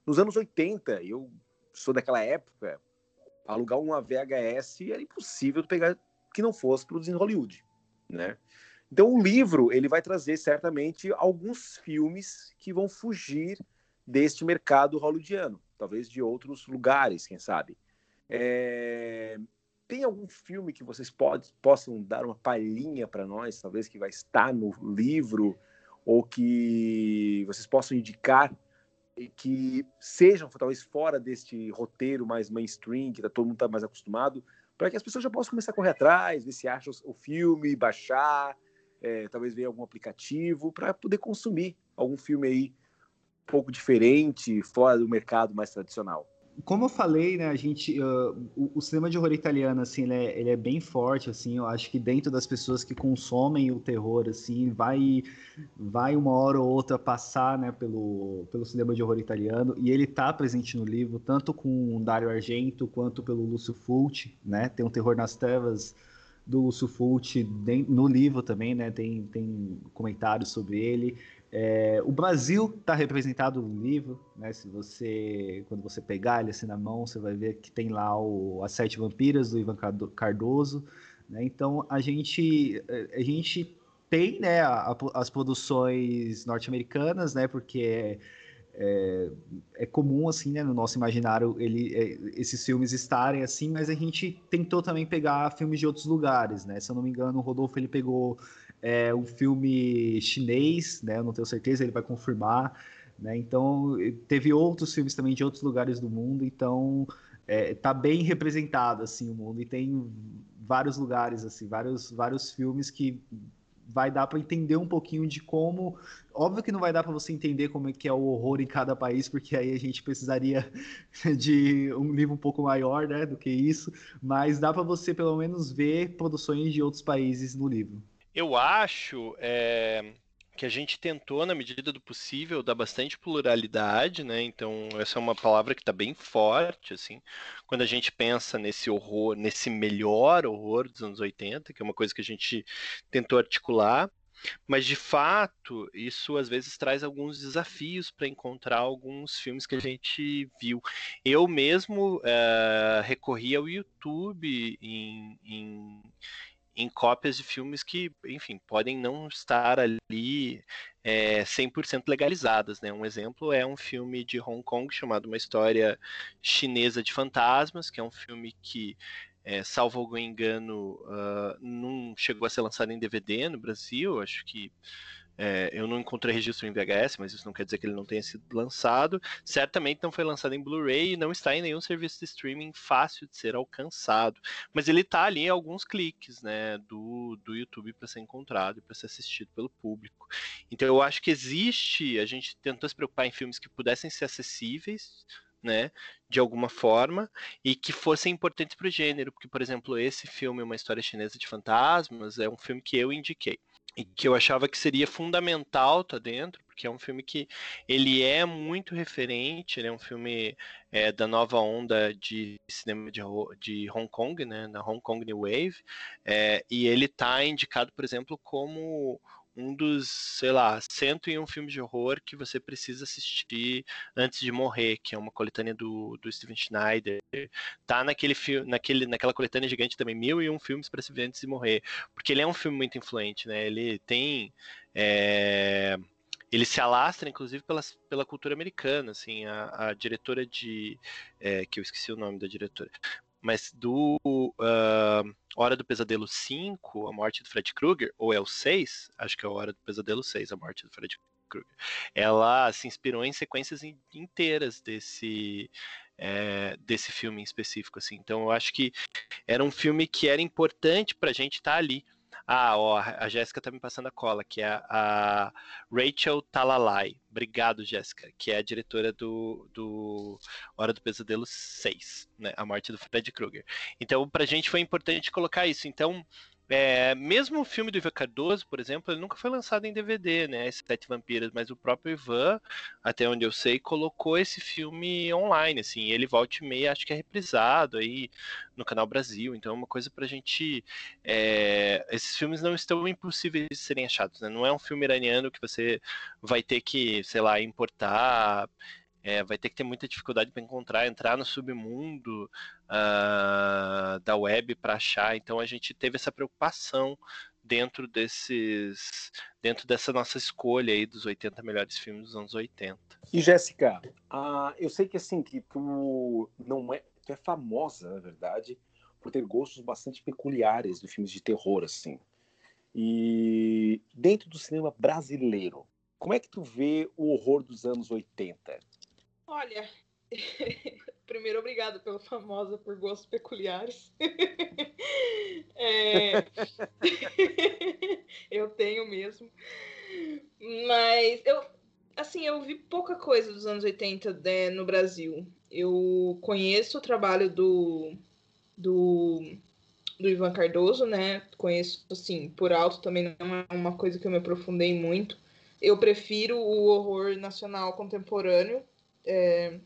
Nos anos 80, eu sou daquela época, alugar uma VHS era impossível pegar que não fosse produzido em Hollywood, né? Então o livro ele vai trazer certamente alguns filmes que vão fugir deste mercado hollywoodiano, talvez de outros lugares, quem sabe. É... Tem algum filme que vocês pode, possam dar uma palhinha para nós, talvez que vai estar no livro ou que vocês possam indicar que sejam talvez fora deste roteiro mais mainstream, que tá, todo mundo está mais acostumado, para que as pessoas já possam começar a correr atrás, ver se acham o filme, baixar, é, talvez ver algum aplicativo, para poder consumir algum filme aí um pouco diferente, fora do mercado mais tradicional como eu falei, né, a gente, uh, o, o, cinema de horror italiano, assim, ele é, ele é, bem forte, assim, eu acho que dentro das pessoas que consomem o terror, assim, vai, vai uma hora ou outra passar, né, pelo, pelo cinema de horror italiano, e ele tá presente no livro, tanto com o Dario Argento, quanto pelo Lúcio Fulci, né, tem um Terror nas Trevas do Lúcio Fulci no livro também, né, tem, tem comentários sobre ele, é, o Brasil está representado no livro, né? Se você, quando você pegar ele assim na mão, você vai ver que tem lá o As Sete Vampiras do Ivan Cardoso, né? Então a gente, a gente tem, né, a, as produções norte-americanas, né? Porque é, é, é, comum assim, né, no nosso imaginário ele, é, esses filmes estarem assim, mas a gente tentou também pegar filmes de outros lugares, né? Se eu não me engano, o Rodolfo ele pegou é um filme chinês, né? Eu não tenho certeza, ele vai confirmar, né? Então teve outros filmes também de outros lugares do mundo, então é, tá bem representado assim o mundo e tem vários lugares assim, vários vários filmes que vai dar para entender um pouquinho de como, óbvio que não vai dar para você entender como é que é o horror em cada país, porque aí a gente precisaria [LAUGHS] de um livro um pouco maior, né, do que isso, mas dá para você pelo menos ver produções de outros países no livro. Eu acho é, que a gente tentou, na medida do possível, dar bastante pluralidade, né? Então, essa é uma palavra que está bem forte, assim, quando a gente pensa nesse horror, nesse melhor horror dos anos 80, que é uma coisa que a gente tentou articular. Mas de fato, isso às vezes traz alguns desafios para encontrar alguns filmes que a gente viu. Eu mesmo é, recorri ao YouTube em, em, em cópias de filmes que, enfim, podem não estar ali é, 100% legalizadas. Né? Um exemplo é um filme de Hong Kong chamado Uma História Chinesa de Fantasmas, que é um filme que, é, salvo algum engano, uh, não chegou a ser lançado em DVD no Brasil. Acho que é, eu não encontrei registro em VHS, mas isso não quer dizer que ele não tenha sido lançado. Certamente não foi lançado em Blu-ray e não está em nenhum serviço de streaming fácil de ser alcançado. Mas ele está ali em alguns cliques né, do, do YouTube para ser encontrado e para ser assistido pelo público. Então eu acho que existe. A gente tentou se preocupar em filmes que pudessem ser acessíveis. Né, de alguma forma, e que fossem importantes para o gênero, porque, por exemplo, esse filme, Uma História Chinesa de Fantasmas, é um filme que eu indiquei e que eu achava que seria fundamental tá dentro, porque é um filme que ele é muito referente, ele é um filme é, da nova onda de cinema de, de Hong Kong, né, da Hong Kong New Wave, é, e ele está indicado, por exemplo, como um dos, sei lá, 101 filmes de horror que você precisa assistir antes de morrer, que é uma coletânea do, do Steven Schneider. Tá naquele naquele, naquela coletânea gigante também, mil e um filmes para se ver antes de morrer. Porque ele é um filme muito influente, né? Ele tem. É, ele se alastra, inclusive, pela, pela cultura americana, assim, a, a diretora de, é, que eu esqueci o nome da diretora, mas do uh, Hora do Pesadelo 5, A Morte do Fred Krueger, ou é o 6, acho que é a Hora do Pesadelo 6, A Morte do Fred Krueger, ela se inspirou em sequências inteiras desse, é, desse filme em específico, assim. Então eu acho que era um filme que era importante pra gente estar tá ali, ah, ó, a Jéssica tá me passando a cola, que é a Rachel Talalay. Obrigado, Jéssica, que é a diretora do, do Hora do Pesadelo 6, né? A morte do Fred Krueger. Então, pra gente foi importante colocar isso. Então, é, mesmo o filme do Ivan Cardoso, por exemplo, ele nunca foi lançado em DVD, né? Sete Vampiras, mas o próprio Ivan, até onde eu sei, colocou esse filme online, assim. Ele volta e meia, acho que é reprisado aí no Canal Brasil. Então é uma coisa pra gente. É, esses filmes não estão impossíveis de serem achados, né? Não é um filme iraniano que você vai ter que, sei lá, importar é, vai ter que ter muita dificuldade para encontrar, entrar no submundo uh, da web para achar. Então a gente teve essa preocupação dentro desses, dentro dessa nossa escolha aí dos 80 melhores filmes dos anos 80. E Jéssica, uh, eu sei que assim que tu não é, tu é famosa na verdade por ter gostos bastante peculiares de filmes de terror assim. E dentro do cinema brasileiro, como é que tu vê o horror dos anos 80? Olha, [LAUGHS] primeiro obrigado pela famosa por gostos peculiares. [LAUGHS] é... [LAUGHS] eu tenho mesmo. Mas eu assim, eu vi pouca coisa dos anos 80 né, no Brasil. Eu conheço o trabalho do, do, do Ivan Cardoso, né? Conheço, assim, por alto também não é uma coisa que eu me aprofundei muito. Eu prefiro o horror nacional contemporâneo, é,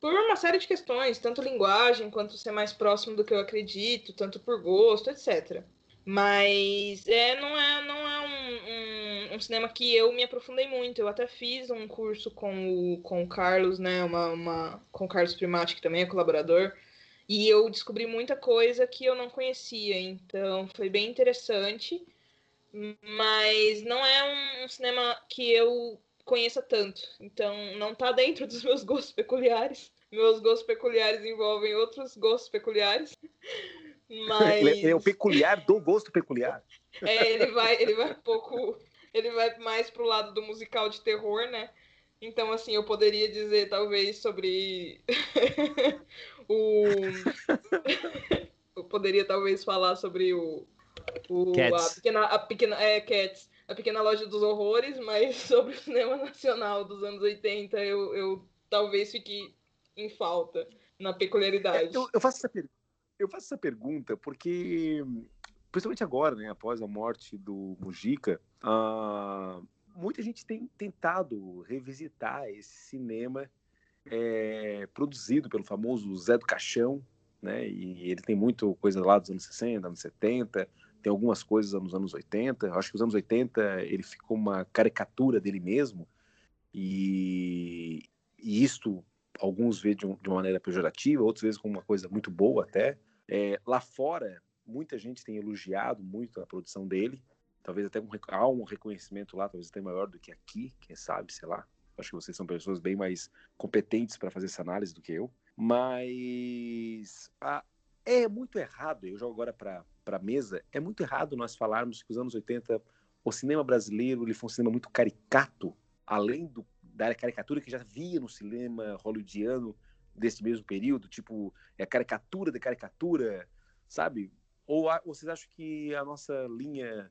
por uma série de questões, tanto linguagem quanto ser mais próximo do que eu acredito, tanto por gosto, etc. Mas é, não é, não é um, um, um, cinema que eu me aprofundei muito. Eu até fiz um curso com o, com o Carlos, né? Uma, uma, com o Carlos Primati, que também é colaborador. E eu descobri muita coisa que eu não conhecia. Então foi bem interessante. Mas não é um, um cinema que eu conheça tanto. Então, não tá dentro dos [LAUGHS] meus gostos peculiares. Meus gostos peculiares envolvem outros gostos peculiares. [LAUGHS] Mas... É, é o peculiar do gosto peculiar. É, ele vai, ele vai um pouco. Ele vai mais pro lado do musical de terror, né? Então, assim, eu poderia dizer, talvez, sobre [LAUGHS] o. eu poderia, talvez, falar sobre o. o Cats. A pequena. A pequena é, Cats a Pequena Loja dos Horrores, mas [LAUGHS] sobre o cinema nacional dos anos 80 eu, eu talvez fique em falta na peculiaridade. É, eu, eu, faço essa eu faço essa pergunta porque, principalmente agora, né, após a morte do Mujica, uh, muita gente tem tentado revisitar esse cinema é, produzido pelo famoso Zé do Caixão, né, e ele tem muito coisa lá dos anos 60, anos 70, tem algumas coisas nos anos 80. Acho que os anos 80 ele ficou uma caricatura dele mesmo. E, e isto alguns veem de, um, de, uma maneira pejorativa, outros vezes como uma coisa muito boa até. É, lá fora, muita gente tem elogiado muito a produção dele. Talvez até um, há um reconhecimento lá, talvez até maior do que aqui, quem sabe, sei lá. Acho que vocês são pessoas bem mais competentes para fazer essa análise do que eu. Mas a, é muito errado, eu jogo agora para a mesa, é muito errado nós falarmos que os anos 80, o cinema brasileiro ele foi um cinema muito caricato, além do, da caricatura que já via no cinema hollywoodiano desse mesmo período, tipo, é caricatura de caricatura, sabe? Ou vocês acham que a nossa linha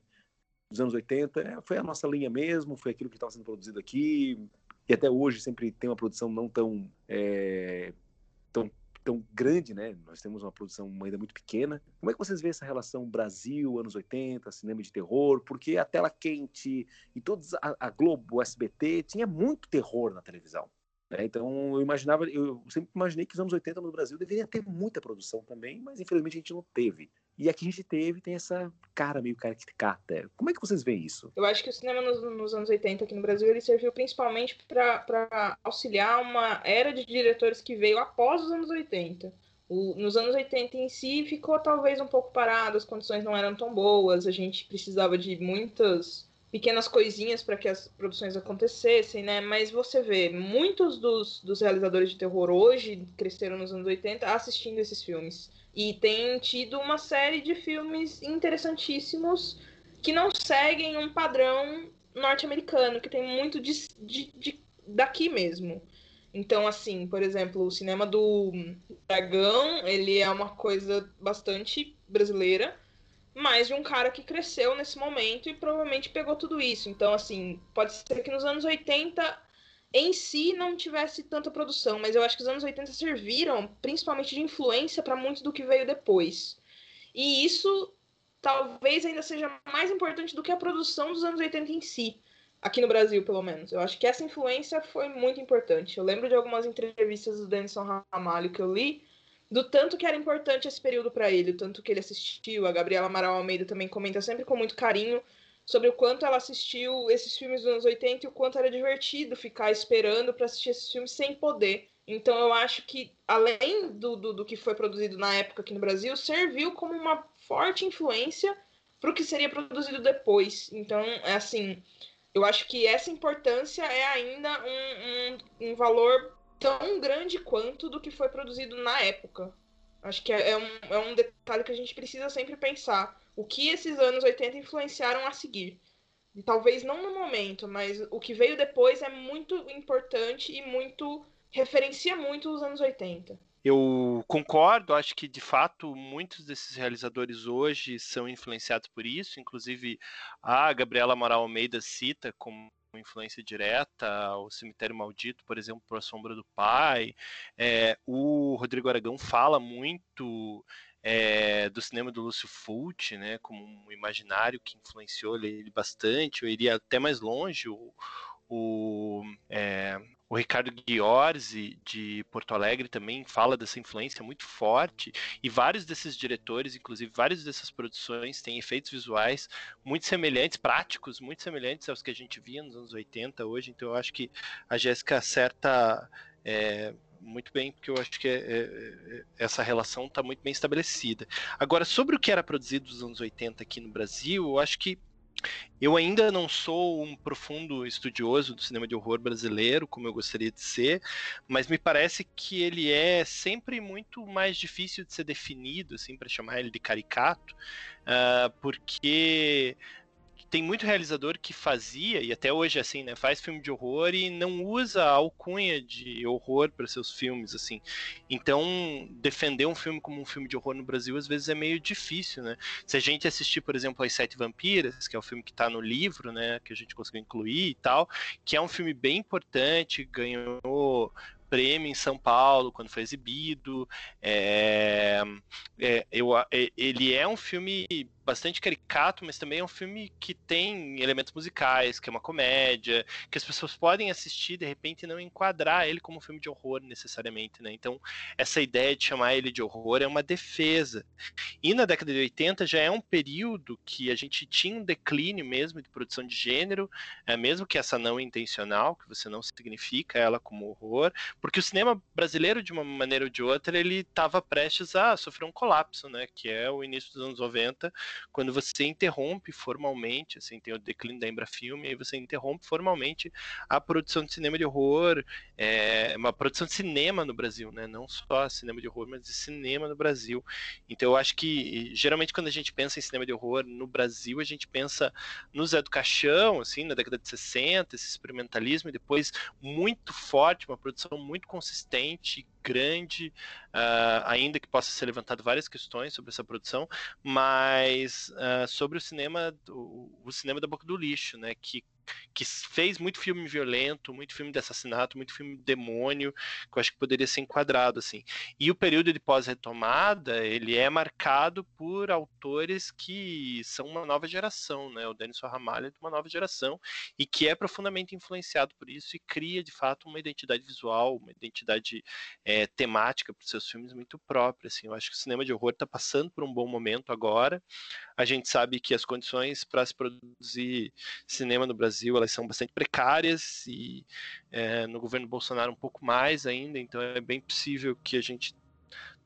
dos anos 80 é, foi a nossa linha mesmo, foi aquilo que estava sendo produzido aqui, e até hoje sempre tem uma produção não tão, é, tão tão grande, né? Nós temos uma produção ainda muito pequena. Como é que vocês veem essa relação Brasil, anos 80, cinema de terror? Porque a tela quente e todos a, a Globo, o SBT, tinha muito terror na televisão. Né? Então eu imaginava, eu sempre imaginei que os anos 80 no Brasil deveria ter muita produção também, mas infelizmente a gente não teve. E aqui a gente teve, tem essa cara meio caricata. Como é que vocês veem isso? Eu acho que o cinema nos, nos anos 80 aqui no Brasil ele serviu principalmente para auxiliar uma era de diretores que veio após os anos 80. O, nos anos 80 em si ficou talvez um pouco parado, as condições não eram tão boas, a gente precisava de muitas pequenas coisinhas para que as produções acontecessem, né? Mas você vê, muitos dos, dos realizadores de terror hoje cresceram nos anos 80 assistindo esses filmes. E tem tido uma série de filmes interessantíssimos que não seguem um padrão norte-americano, que tem muito de, de, de, daqui mesmo. Então, assim, por exemplo, o cinema do Dragão, ele é uma coisa bastante brasileira, mas de um cara que cresceu nesse momento e provavelmente pegou tudo isso. Então, assim, pode ser que nos anos 80 em si não tivesse tanta produção, mas eu acho que os anos 80 serviram principalmente de influência para muito do que veio depois. E isso talvez ainda seja mais importante do que a produção dos anos 80 em si, aqui no Brasil, pelo menos. Eu acho que essa influência foi muito importante. Eu lembro de algumas entrevistas do Denison Ramalho que eu li, do tanto que era importante esse período para ele, o tanto que ele assistiu. A Gabriela Amaral Almeida também comenta sempre com muito carinho sobre o quanto ela assistiu esses filmes dos anos 80 e o quanto era divertido ficar esperando para assistir esses filmes sem poder. Então eu acho que, além do, do, do, que foi produzido na época aqui no Brasil, serviu como uma forte influência para o que seria produzido depois. Então, é assim, eu acho que essa importância é ainda um, um, um valor tão grande quanto do que foi produzido na época. Acho que é, é, um, é um detalhe que a gente precisa sempre pensar. O que esses anos 80 influenciaram a seguir. E talvez não no momento, mas o que veio depois é muito importante e muito. referencia muito os anos 80. Eu concordo, acho que de fato muitos desses realizadores hoje são influenciados por isso, inclusive a Gabriela Amaral Almeida cita como influência direta, o Cemitério Maldito, por exemplo, por A Sombra do Pai. É, o Rodrigo Aragão fala muito é, do cinema do Lúcio Fulci, né, como um imaginário que influenciou ele bastante, eu iria até mais longe, o, o é, o Ricardo Ghiorzi, de Porto Alegre, também fala dessa influência muito forte. E vários desses diretores, inclusive várias dessas produções, têm efeitos visuais muito semelhantes, práticos, muito semelhantes aos que a gente via nos anos 80 hoje. Então eu acho que a Jéssica acerta. É, muito bem, porque eu acho que é, é, é essa relação está muito bem estabelecida. Agora, sobre o que era produzido nos anos 80 aqui no Brasil, eu acho que eu ainda não sou um profundo estudioso do cinema de horror brasileiro, como eu gostaria de ser, mas me parece que ele é sempre muito mais difícil de ser definido, assim, para chamar ele de caricato, uh, porque tem muito realizador que fazia, e até hoje assim, né, faz filme de horror e não usa a alcunha de horror para seus filmes, assim. Então, defender um filme como um filme de horror no Brasil às vezes é meio difícil, né? Se a gente assistir, por exemplo, As Sete Vampiras, que é o filme que está no livro, né, que a gente conseguiu incluir e tal, que é um filme bem importante, ganhou prêmio em São Paulo quando foi exibido. É, é, eu, é, ele é um filme bastante caricato, mas também é um filme que tem elementos musicais, que é uma comédia, que as pessoas podem assistir de repente e não enquadrar ele como um filme de horror necessariamente, né? Então, essa ideia de chamar ele de horror é uma defesa. E na década de 80 já é um período que a gente tinha um declínio mesmo de produção de gênero, é, mesmo que essa não intencional, que você não significa ela como horror, porque o cinema brasileiro, de uma maneira ou de outra, ele estava prestes a sofrer um colapso, né? Que é o início dos anos 90, quando você interrompe formalmente, assim, tem o declínio da Embrafilme, aí você interrompe formalmente a produção de cinema de horror, é, uma produção de cinema no Brasil, né? Não só cinema de horror, mas de cinema no Brasil. Então eu acho que geralmente quando a gente pensa em cinema de horror no Brasil, a gente pensa no Zé do Caixão, assim, na década de 60, esse experimentalismo, e depois muito forte, uma produção muito consistente, grande, uh, ainda que possa ser levantado várias questões sobre essa produção, mas uh, sobre o cinema, o, o, cinema da boca do lixo, né, que que fez muito filme violento, muito filme de assassinato, muito filme de demônio, que eu acho que poderia ser enquadrado assim. E o período de pós-retomada, ele é marcado por autores que são uma nova geração, né? O Denis Ramalho é de uma nova geração e que é profundamente influenciado por isso e cria de fato uma identidade visual, uma identidade é, temática para os seus filmes muito própria. Assim. Eu acho que o cinema de horror está passando por um bom momento agora. A gente sabe que as condições para se produzir cinema no Brasil elas são bastante precárias e é, no governo Bolsonaro um pouco mais ainda. Então é bem possível que a gente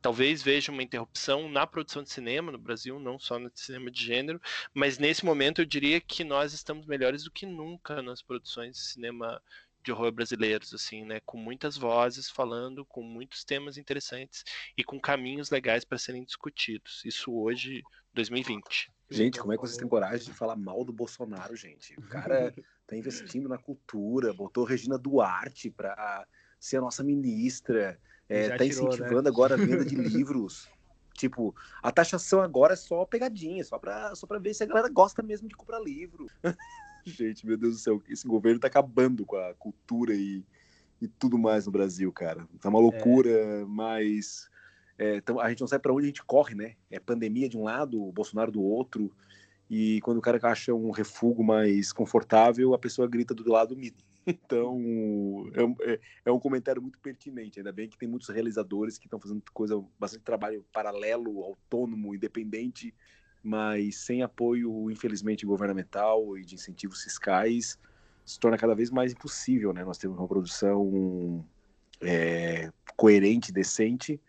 talvez veja uma interrupção na produção de cinema no Brasil, não só no cinema de gênero, mas nesse momento eu diria que nós estamos melhores do que nunca nas produções de cinema de horror brasileiros, assim, né? Com muitas vozes falando, com muitos temas interessantes e com caminhos legais para serem discutidos. Isso hoje, 2020. Gente, como é que vocês têm coragem de falar mal do Bolsonaro, gente? O cara [LAUGHS] tá investindo na cultura, botou Regina Duarte para ser a nossa ministra, é, tá tirou, incentivando né? agora a venda de livros. [LAUGHS] Tipo, a taxação agora é só pegadinha, só pra, só pra ver se a galera gosta mesmo de comprar livro. [LAUGHS] Gente, meu Deus do céu, esse governo tá acabando com a cultura e, e tudo mais no Brasil, cara. Tá uma loucura, é. mas é, então, a gente não sabe para onde a gente corre, né? É pandemia de um lado, o Bolsonaro do outro, e quando o cara acha um refúgio mais confortável, a pessoa grita do lado do mito. [LAUGHS] Então, é, é, é, um comentário muito pertinente. Ainda bem que tem muitos realizadores que estão fazendo coisa, bastante trabalho paralelo, autônomo, independente, mas sem apoio, infelizmente, governamental e de incentivos fiscais, se torna cada vez mais impossível, né? Nós temos uma produção é, coerente, decente,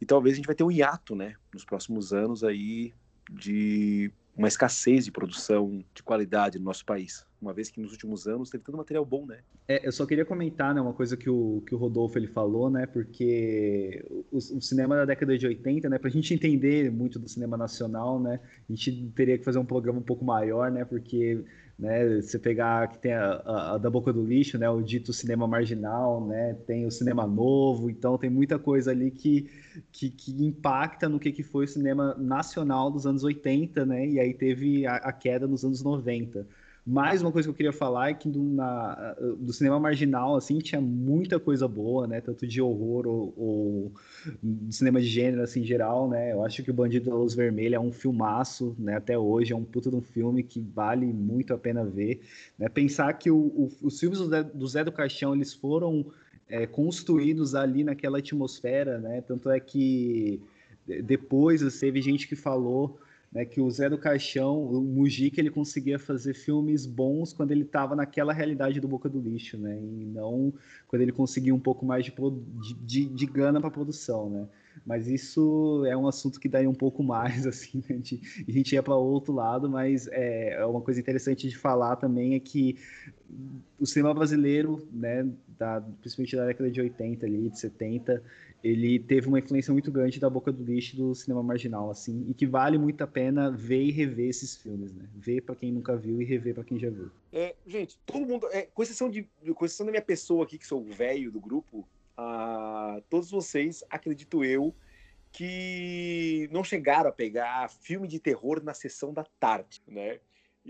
e talvez a gente vai ter um hiato, né? Nos próximos anos aí de uma escassez de produção de qualidade no nosso país uma vez que nos últimos anos teve tanto material bom, né? É, eu só queria comentar, né, uma coisa que o, que o Rodolfo ele falou, né, porque o, o cinema da década de 80, né, pra gente entender muito do cinema nacional, né, a gente teria que fazer um programa um pouco maior, né, porque né? Você pegar que tem a, a, a, da boca do lixo, né? O dito cinema marginal, né? Tem o cinema novo, então tem muita coisa ali que, que, que impacta no que, que foi o cinema nacional dos anos 80, né? E aí teve a, a queda nos anos 90. Mais uma coisa que eu queria falar é que do, na, do cinema marginal, assim, tinha muita coisa boa, né? Tanto de horror ou, ou cinema de gênero, assim, em geral, né? Eu acho que o Bandido da Luz Vermelha é um filmaço, né? Até hoje, é um puta de um filme que vale muito a pena ver. Né? Pensar que o, o, os filmes do Zé, do Zé do Caixão, eles foram é, construídos ali naquela atmosfera, né? Tanto é que depois teve gente que falou né, que o Zé do Caixão, o Mujica, ele conseguia fazer filmes bons quando ele estava naquela realidade do Boca do Lixo, né, e não quando ele conseguia um pouco mais de, de, de gana para produção, né. Mas isso é um assunto que daria um pouco mais, [LAUGHS] assim, né, de, a gente ia para outro lado, mas é, é, uma coisa interessante de falar também é que o cinema brasileiro, né, da, principalmente da década de 80 ali, de 70, ele teve uma influência muito grande da boca do lixo do cinema marginal, assim, e que vale muito a pena ver e rever esses filmes, né? Ver para quem nunca viu e rever para quem já viu. É, gente, todo mundo, é, com exceção de, com exceção da minha pessoa aqui que sou o velho do grupo, uh, todos vocês, acredito eu, que não chegaram a pegar filme de terror na sessão da tarde, né?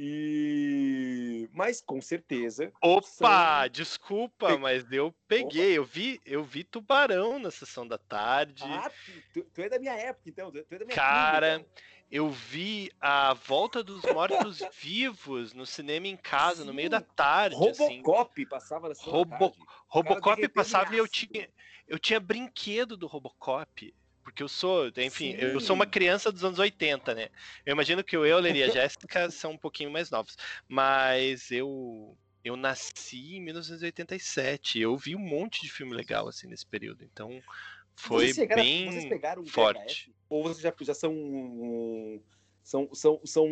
E mas com certeza. Opa, são... desculpa, mas eu peguei, Opa. eu vi, eu vi Tubarão na sessão da tarde. Ah, tu, tu é da minha época então, tu é da minha Cara, então. Eu vi a Volta dos Mortos [LAUGHS] Vivos no cinema em casa Sim. no meio da tarde, assim. Robocop assim. passava na Robo... tarde. Robocop passava e eu tinha eu tinha brinquedo do Robocop. Porque eu sou, enfim, Sim. eu sou uma criança dos anos 80, né? Eu imagino que o Euler e a Jéssica [LAUGHS] são um pouquinho mais novos. Mas eu eu nasci em 1987. Eu vi um monte de filme legal assim nesse período. Então foi vocês bem pegaram forte. Ou vocês já, já são são, são, são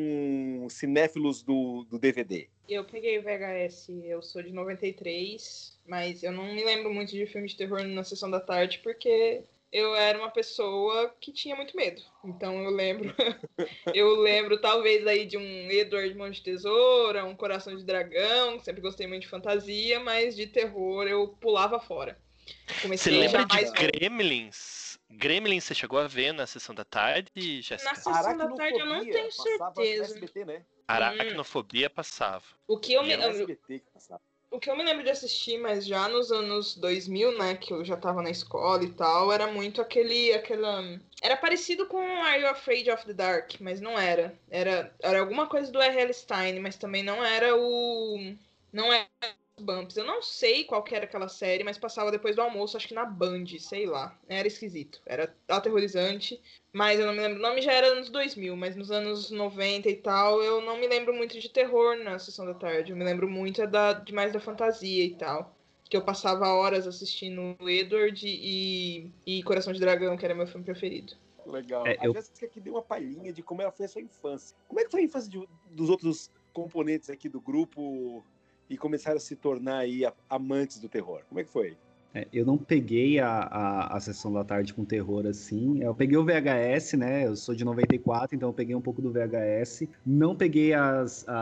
cinéfilos do, do DVD? Eu peguei o VHS, eu sou de 93, mas eu não me lembro muito de filme de terror na sessão da tarde, porque eu era uma pessoa que tinha muito medo. Então eu lembro, [LAUGHS] eu lembro talvez aí de um Edward Mão de Tesoura, um Coração de Dragão, sempre gostei muito de fantasia, mas de terror eu pulava fora. Comecei Você lembra de. Gremlins? Gremlin, você chegou a ver na sessão da tarde, Jéssica? Na sessão da tarde eu não tenho certeza. SBT, né? Aracnofobia hum. passava. O que eu me lembro. O que eu me lembro de assistir, mas já nos anos 2000, né, que eu já tava na escola e tal, era muito aquele, aquela... Era parecido com Are You Afraid of the Dark, mas não era. Era, era alguma coisa do R.L. Stein, mas também não era o... Não era Bumps. Eu não sei qual que era aquela série, mas passava depois do almoço, acho que na Band, sei lá. Era esquisito. Era aterrorizante, mas eu não me lembro. O nome já era anos 2000, mas nos anos 90 e tal, eu não me lembro muito de terror na sessão da tarde. Eu me lembro muito é da, de mais da fantasia e tal. Que eu passava horas assistindo Edward e, e Coração de Dragão, que era meu filme preferido. Legal. É, eu... A Jéssica aqui deu uma palhinha de como ela foi a sua infância. Como é que foi a infância de, dos outros componentes aqui do grupo e começaram a se tornar aí amantes do terror? Como é que foi? É, eu não peguei a, a, a, sessão da tarde com terror assim. Eu peguei o VHS, né? Eu sou de 94, então eu peguei um pouco do VHS. Não peguei as, a,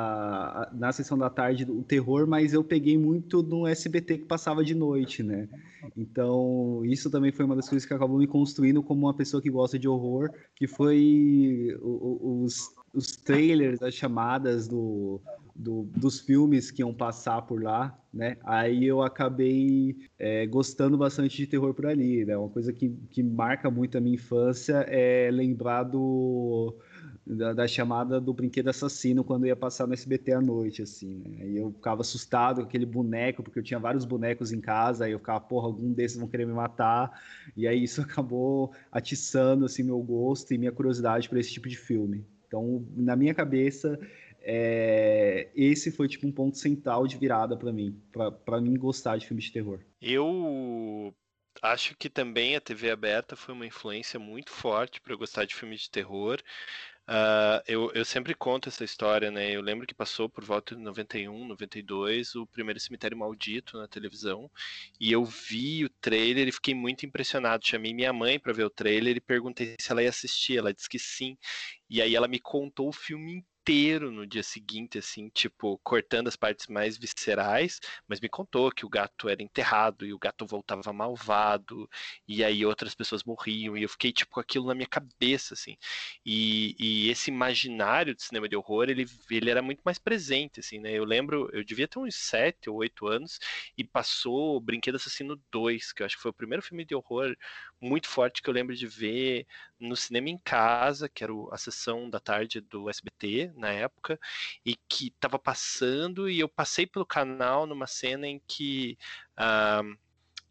a, na sessão da tarde o terror, mas eu peguei muito no SBT que passava de noite, né? Então, isso também foi uma das coisas que acabou me construindo como uma pessoa que gosta de horror, que foi os, os trailers, as chamadas do, do, dos filmes que iam passar por lá, né? Aí eu acabei é, gostando bastante de terror por ali, né? Uma coisa que, que marca muito a minha infância é lembrar do, da, da, chamada do brinquedo assassino quando ia passar no SBT à noite, assim, né? Aí eu ficava assustado com aquele boneco, porque eu tinha vários bonecos em casa, aí eu ficava, porra, algum desses vão querer me matar, e aí isso [LAUGHS] acabou atiçando, assim, meu gosto e minha curiosidade por esse tipo de filme. Então, na minha cabeça, é, esse foi tipo um ponto central de virada para mim, para mim gostar de filmes de terror. Eu acho que também a TV aberta foi uma influência muito forte para gostar de filmes de terror. Uh, eu, eu, sempre conto essa história, né? Eu lembro que passou por volta de 91, 92, o primeiro Cemitério Maldito na televisão, e eu vi o trailer e fiquei muito impressionado. Chamei minha mãe para ver o trailer e perguntei se ela ia assistir. Ela disse que sim. E aí ela me contou o filme inteiro no dia seguinte, assim, tipo, cortando as partes mais viscerais, mas me contou que o gato era enterrado e o gato voltava malvado, e aí outras pessoas morriam, e eu fiquei, tipo, com aquilo na minha cabeça, assim. E, e esse imaginário de cinema de horror, ele, ele era muito mais presente, assim, né? Eu lembro, eu devia ter uns 7 ou 8 anos, e passou Brinquedo Assassino 2, que eu acho que foi o primeiro filme de horror muito forte que eu lembro de ver no cinema em casa, que era a sessão da tarde do SBT na época, e que estava passando, e eu passei pelo canal numa cena em que. Uh,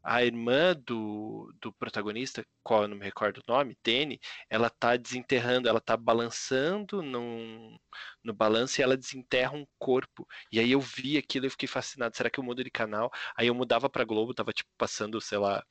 a irmã do, do protagonista, qual eu não me recordo o nome, Dene, ela tá desenterrando, ela tá balançando num, no balanço e ela desenterra um corpo. E aí eu vi aquilo e fiquei fascinado. Será que eu mudo de canal? Aí eu mudava pra Globo, tava tipo passando, sei lá,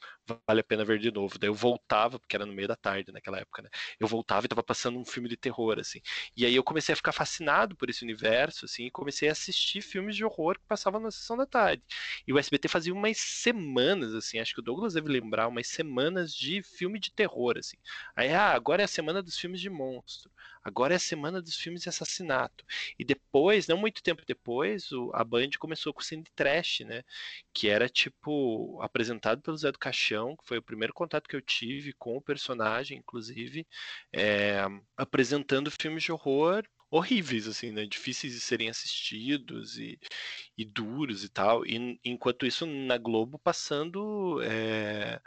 vale a pena ver de novo. Daí eu voltava, porque era no meio da tarde naquela época, né? Eu voltava e tava passando um filme de terror, assim. E aí eu comecei a ficar fascinado por esse universo, assim, e comecei a assistir filmes de horror que passavam na sessão da tarde. E o SBT fazia umas semanas, assim, acho que o Douglas deve lembrar, umas semanas de filme de terror, assim. Aí, ah, agora é a semana dos filmes de monstro. Agora é a semana dos filmes de assassinato. E depois, não muito tempo depois, o, a Band começou com o Cine Trash, né? Que era tipo apresentado pelo Zé do Caixão, que foi o primeiro contato que eu tive com o personagem, inclusive, é, apresentando filmes de horror horríveis, assim, né? Difíceis de serem assistidos e, e duros e tal. E enquanto isso, na Globo, passando é,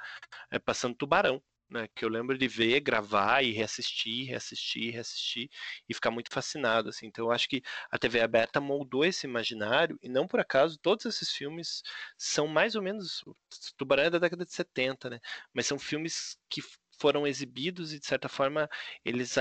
é, passando Tubarão, né, que eu lembro de ver, gravar e reassistir, reassistir, reassistir e ficar muito fascinado, assim. Então eu acho que a TV aberta moldou esse imaginário e não por acaso todos esses filmes são mais ou menos Tubarão é da década de 70, né? Mas são filmes que foram exibidos e de certa forma eles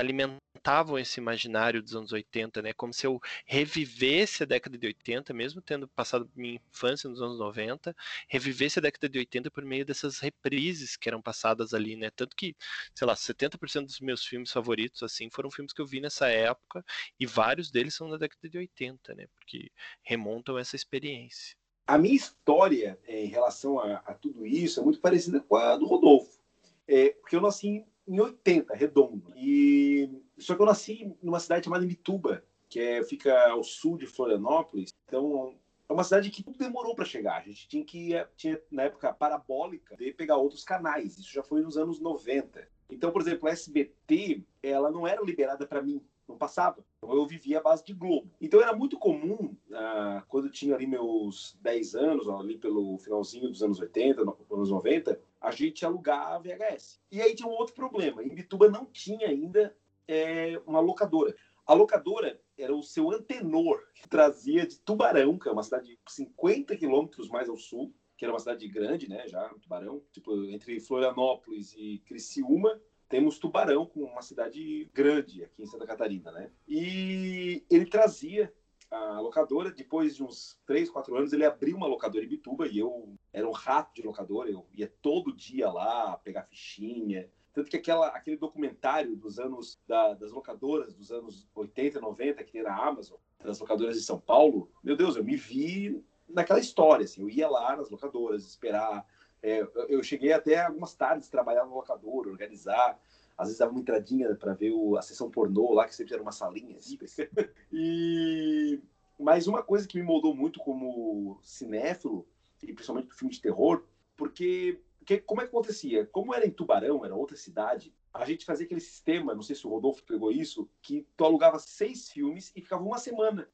alimentavam esse imaginário dos anos 80, né? Como se eu revivesse a década de 80, mesmo tendo passado minha infância nos anos 90, revivesse a década de 80 por meio dessas reprises que eram passadas ali, né? Tanto que, sei lá, 70% dos meus filmes favoritos assim foram filmes que eu vi nessa época e vários deles são da década de 80, né? Porque remontam essa experiência. A minha história é, em relação a, a tudo isso é muito parecida com a do Rodolfo. É, porque eu nasci em 80, redondo. E só que eu nasci numa cidade chamada Mituba, que é, fica ao sul de Florianópolis. Então é uma cidade que demorou para chegar. A gente tinha que tinha na época parabólica de pegar outros canais. Isso já foi nos anos 90. Então, por exemplo, a SBT, ela não era liberada para mim, não passava. Então, eu vivia à base de Globo. Então era muito comum, ah, quando eu tinha ali meus 10 anos, ali pelo finalzinho dos anos 80, anos 90, a gente alugar a VHS. E aí tinha um outro problema. Em Bituba não tinha ainda é, uma locadora. A locadora era o seu antenor, que trazia de Tubarão, que é uma cidade de 50 quilômetros mais ao sul, que era uma cidade grande, né, já, Tubarão, tipo, entre Florianópolis e Criciúma, temos Tubarão, com uma cidade grande aqui em Santa Catarina, né? E ele trazia a locadora, depois de uns 3, 4 anos, ele abriu uma locadora em Bituba e eu era um rato de locadora, eu ia todo dia lá pegar fichinha, tanto que aquela, aquele documentário dos anos da, das locadoras dos anos 80, 90, que tem na Amazon, das locadoras de São Paulo, meu Deus, eu me vi naquela história. Assim, eu ia lá nas locadoras esperar. É, eu cheguei até algumas tardes trabalhar na locadora, organizar. Às vezes dava uma entradinha para ver o, a sessão pornô lá, que sempre era uma salinha. Assim. [LAUGHS] e... Mas uma coisa que me moldou muito como cinéfilo, e principalmente pro filme de terror, porque que, como é que acontecia? Como era em Tubarão, era outra cidade, a gente fazia aquele sistema, não sei se o Rodolfo pegou isso, que tu alugava seis filmes e ficava uma semana.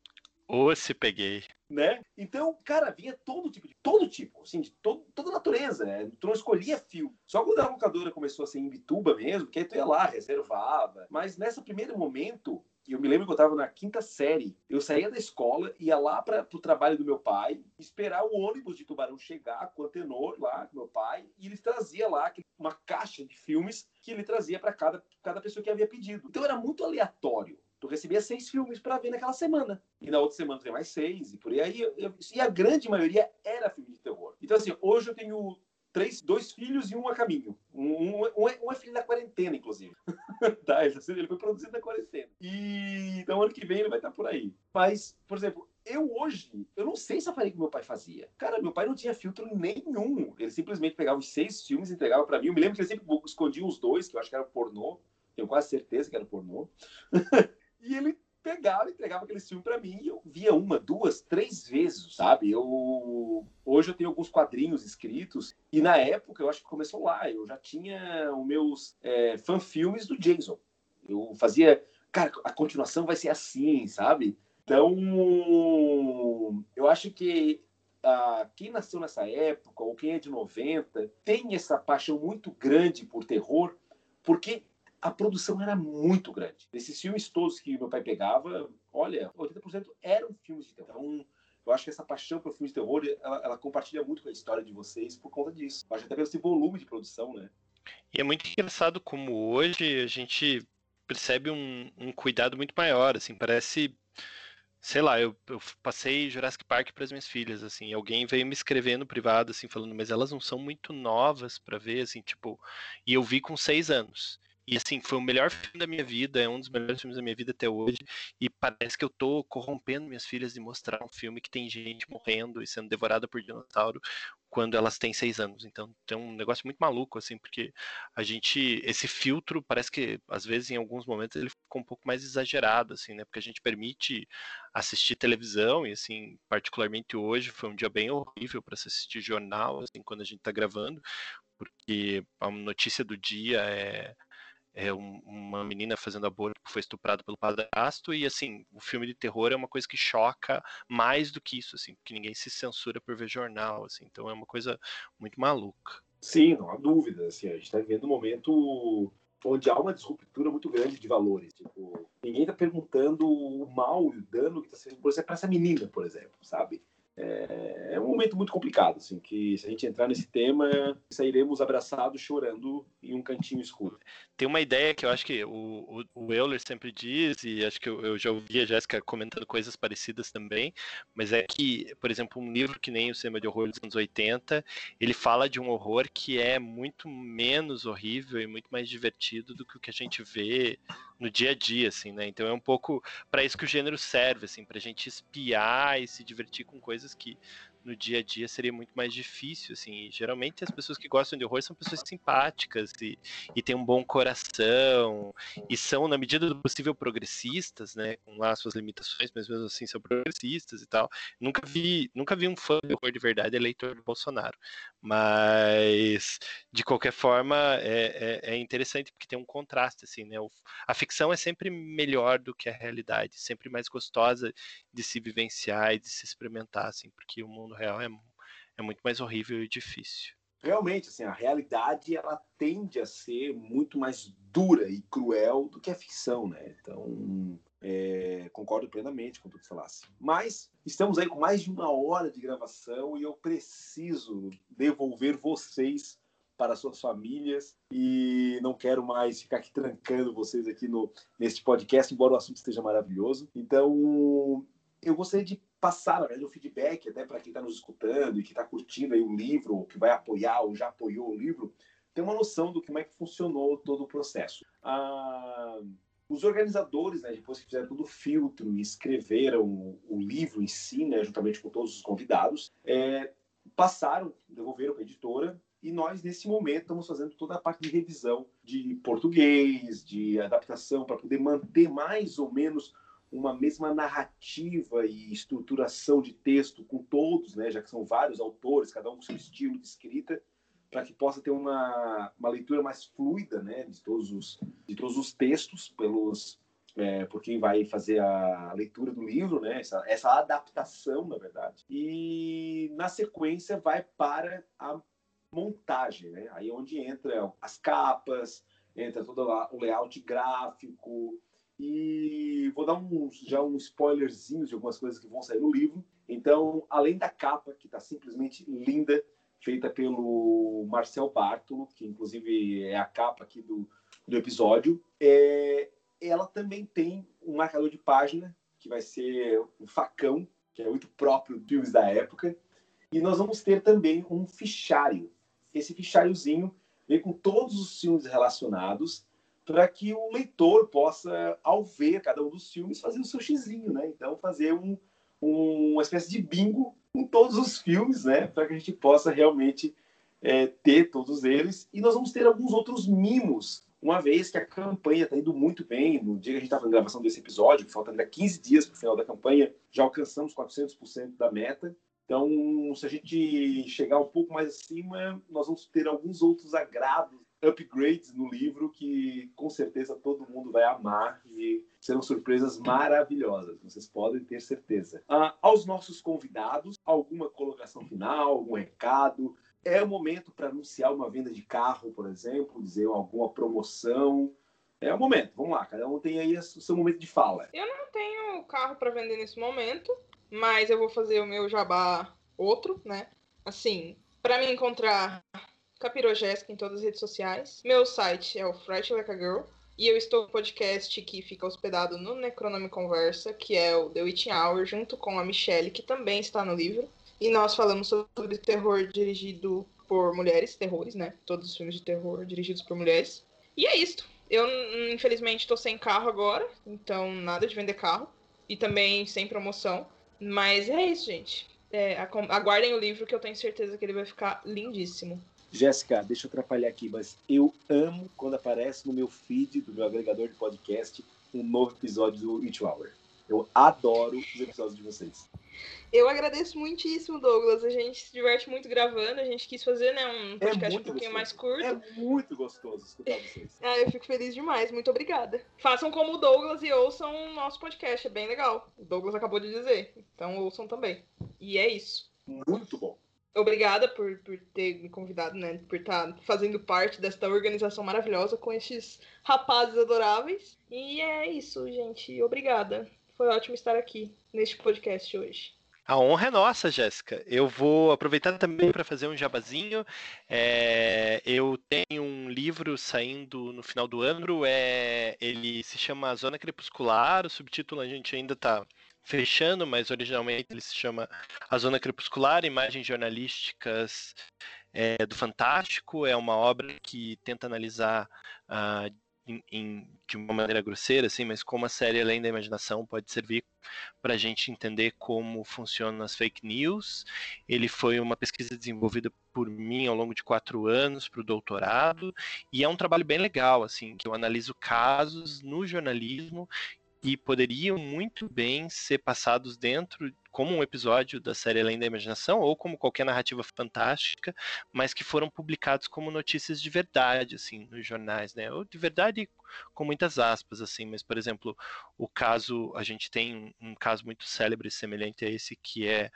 Ou se peguei. Né? Então, cara, vinha todo tipo, de todo tipo, assim, de todo, toda natureza, né? Tu não escolhia filme. Só quando a locadora começou a ser em Bituba mesmo, que aí tu ia lá, reservava. Mas nesse primeiro momento, eu me lembro que eu estava na quinta série. Eu saía da escola, ia lá para o trabalho do meu pai, esperar o ônibus de Tubarão chegar com o tenor lá, com meu pai, e ele trazia lá uma caixa de filmes que ele trazia para cada, cada pessoa que havia pedido. Então era muito aleatório. Tu recebia seis filmes para ver naquela semana. E na outra semana tem mais seis, e por aí. Eu, e a grande maioria era filme de terror. Então, assim, hoje eu tenho três, dois filhos e um a caminho. Um, um, é, um é filho da quarentena, inclusive. [LAUGHS] tá, ele foi produzido na quarentena. E então ano que vem ele vai estar por aí. Mas, por exemplo, eu hoje, eu não sei se eu o que meu pai fazia. Cara, meu pai não tinha filtro nenhum. Ele simplesmente pegava os seis filmes e entregava para mim. Eu me lembro que ele sempre escondia os dois, que eu acho que era pornô. Tenho quase certeza que era pornô. [LAUGHS] e ele pegava e entregava aquele filme para mim e eu via uma, duas, três vezes, sabe? Eu hoje eu tenho alguns quadrinhos escritos e na época eu acho que começou lá. Eu já tinha os meus é, fanfilmes do Jason. Eu fazia, cara, a continuação vai ser assim, sabe? Então eu acho que ah, quem nasceu nessa época ou quem é de 90 tem essa paixão muito grande por terror porque a produção era muito grande. Desses filmes todos que meu pai pegava, olha, 80% eram filmes de terror. Então, eu acho que essa paixão por filmes de terror, ela, ela, compartilha muito com a história de vocês por conta disso. Eu acho até pelo esse volume de produção, né? E é muito engraçado como hoje a gente percebe um, um cuidado muito maior, assim, parece sei lá, eu, eu, passei Jurassic Park para as minhas filhas, assim, alguém veio me escrever no privado, assim, falando, mas elas não são muito novas para ver, assim, tipo, e eu vi com seis anos. E assim, foi o melhor filme da minha vida, é um dos melhores filmes da minha vida até hoje. E parece que eu tô corrompendo minhas filhas de mostrar um filme que tem gente morrendo e sendo devorada por dinossauro quando elas têm seis anos. Então tem um negócio muito maluco, assim, porque a gente. Esse filtro parece que, às vezes, em alguns momentos, ele ficou um pouco mais exagerado, assim, né? Porque a gente permite assistir televisão, e assim, particularmente hoje, foi um dia bem horrível para assistir jornal, assim, quando a gente está gravando, porque a notícia do dia é é um, uma menina fazendo aborto que foi estuprada pelo padrasto e assim o filme de terror é uma coisa que choca mais do que isso assim porque ninguém se censura por ver jornal assim então é uma coisa muito maluca. Sim não há dúvida assim a gente está vivendo um momento onde há uma disruptura muito grande de valores tipo ninguém está perguntando o mal e o dano que está sendo por exemplo para essa menina por exemplo sabe é, é, um momento muito complicado, assim, que se a gente entrar nesse tema, sairemos abraçados chorando em um cantinho escuro. Tem uma ideia que eu acho que o, o, o Euler sempre diz, e acho que eu, eu já ouvi a Jéssica comentando coisas parecidas também, mas é que, por exemplo, um livro que nem o Cinema de Horror dos anos 80, ele fala de um horror que é muito menos horrível e muito mais divertido do que o que a gente vê no dia a dia, assim, né? Então é um pouco para isso que o gênero serve, assim, pra gente espiar e se divertir com coisas que no dia a dia seria muito mais difícil, assim. Geralmente as pessoas que gostam de horror são pessoas simpáticas e, e têm um bom coração e são, na medida do possível, progressistas, né? Com lá suas limitações, mas mesmo assim são progressistas e tal. Nunca vi, nunca vi um fã de horror de verdade eleitor do Bolsonaro. Mas, de qualquer forma, é, é, é interessante porque tem um contraste, assim, né? O, a ficção é sempre melhor do que a realidade, sempre mais gostosa de se vivenciar e de se experimentar, assim, porque o mundo real é, é muito mais horrível e difícil. Realmente, assim, a realidade ela tende a ser muito mais dura e cruel do que a ficção, né? Então, é, concordo plenamente com o que falasse. Mas estamos aí com mais de uma hora de gravação e eu preciso devolver vocês para suas famílias e não quero mais ficar aqui trancando vocês aqui no neste podcast, embora o assunto esteja maravilhoso. Então, eu gostaria de passar, na verdade, o feedback até para quem está nos escutando e que está curtindo aí o livro, ou que vai apoiar ou já apoiou o livro, ter uma noção do como é que funcionou todo o processo. Ah, os organizadores, né, depois que fizeram todo o filtro e escreveram o, o livro em si, né, juntamente com todos os convidados, é, passaram, devolveram para a editora e nós, nesse momento, estamos fazendo toda a parte de revisão de português, de adaptação, para poder manter mais ou menos uma mesma narrativa e estruturação de texto com todos, né, já que são vários autores, cada um com seu estilo de escrita, para que possa ter uma, uma leitura mais fluida né, de, todos os, de todos os textos pelos é, por quem vai fazer a leitura do livro, né, essa, essa adaptação, na verdade. E, na sequência, vai para a montagem, né? Aí é onde entra as capas, entra todo o layout gráfico e vou dar um, já um spoilerzinho de algumas coisas que vão sair no livro. Então, além da capa que está simplesmente linda, feita pelo Marcel Bartolo, que inclusive é a capa aqui do, do episódio, é, ela também tem um marcador de página que vai ser um facão, que é muito próprio dos filmes da época. E nós vamos ter também um fichário esse fichariozinho vem com todos os filmes relacionados para que o leitor possa, ao ver cada um dos filmes, fazer o seu xizinho, né? Então, fazer um, um, uma espécie de bingo com todos os filmes, né? Para que a gente possa realmente é, ter todos eles. E nós vamos ter alguns outros mimos, uma vez que a campanha está indo muito bem. No dia que a gente está fazendo gravação desse episódio, que falta ainda 15 dias para o final da campanha, já alcançamos 400% da meta. Então, se a gente chegar um pouco mais acima, nós vamos ter alguns outros agrados, upgrades no livro que com certeza todo mundo vai amar e serão surpresas maravilhosas, vocês podem ter certeza. Ah, aos nossos convidados, alguma colocação final, algum recado? É o momento para anunciar uma venda de carro, por exemplo, dizer alguma promoção. É o momento, vamos lá, cada um tem aí o seu momento de fala. Eu não tenho carro para vender nesse momento, mas eu vou fazer o meu jabá outro, né? Assim, para me encontrar Capirogésica em todas as redes sociais. Meu site é o Fright Like a Girl. E eu estou no podcast que fica hospedado no Necronome Conversa, que é o The Witching Hour, junto com a Michelle, que também está no livro. E nós falamos sobre terror dirigido por mulheres, terrores, né? Todos os filmes de terror dirigidos por mulheres. E é isso. Eu, infelizmente, estou sem carro agora, então nada de vender carro. E também sem promoção. Mas é isso, gente. É, aguardem o livro que eu tenho certeza que ele vai ficar lindíssimo. Jéssica, deixa eu atrapalhar aqui, mas eu amo quando aparece no meu feed do meu agregador de podcast um novo episódio do Witch Hour. Eu adoro os episódios de vocês. Eu agradeço muitíssimo, Douglas. A gente se diverte muito gravando. A gente quis fazer né, um é podcast é um pouquinho gostoso. mais curto. É muito gostoso escutar vocês. ah, eu fico feliz demais. Muito obrigada. Façam como o Douglas e ouçam o nosso podcast. É bem legal. O Douglas acabou de dizer. Então ouçam também. E é isso. Muito bom. Obrigada por, por ter me convidado, né? Por estar fazendo parte desta organização maravilhosa com esses rapazes adoráveis. E é isso, gente. Obrigada. Foi ótimo estar aqui neste podcast hoje. A honra é nossa, Jéssica. Eu vou aproveitar também para fazer um jabazinho. É, eu tenho um livro saindo no final do ano. É, ele se chama Zona Crepuscular. O subtítulo a gente ainda está fechando, mas originalmente ele se chama A Zona Crepuscular, Imagens Jornalísticas é, do Fantástico. É uma obra que tenta analisar uh, em, em, de uma maneira grosseira, assim, mas como a série Além da Imaginação pode servir para a gente entender como funcionam as fake news. Ele foi uma pesquisa desenvolvida por mim ao longo de quatro anos para o doutorado e é um trabalho bem legal, assim, que eu analiso casos no jornalismo e poderiam muito bem ser passados dentro como um episódio da série Além da Imaginação ou como qualquer narrativa fantástica, mas que foram publicados como notícias de verdade assim nos jornais, né? Ou de verdade com muitas aspas assim, mas por exemplo, o caso a gente tem um caso muito célebre semelhante a esse que é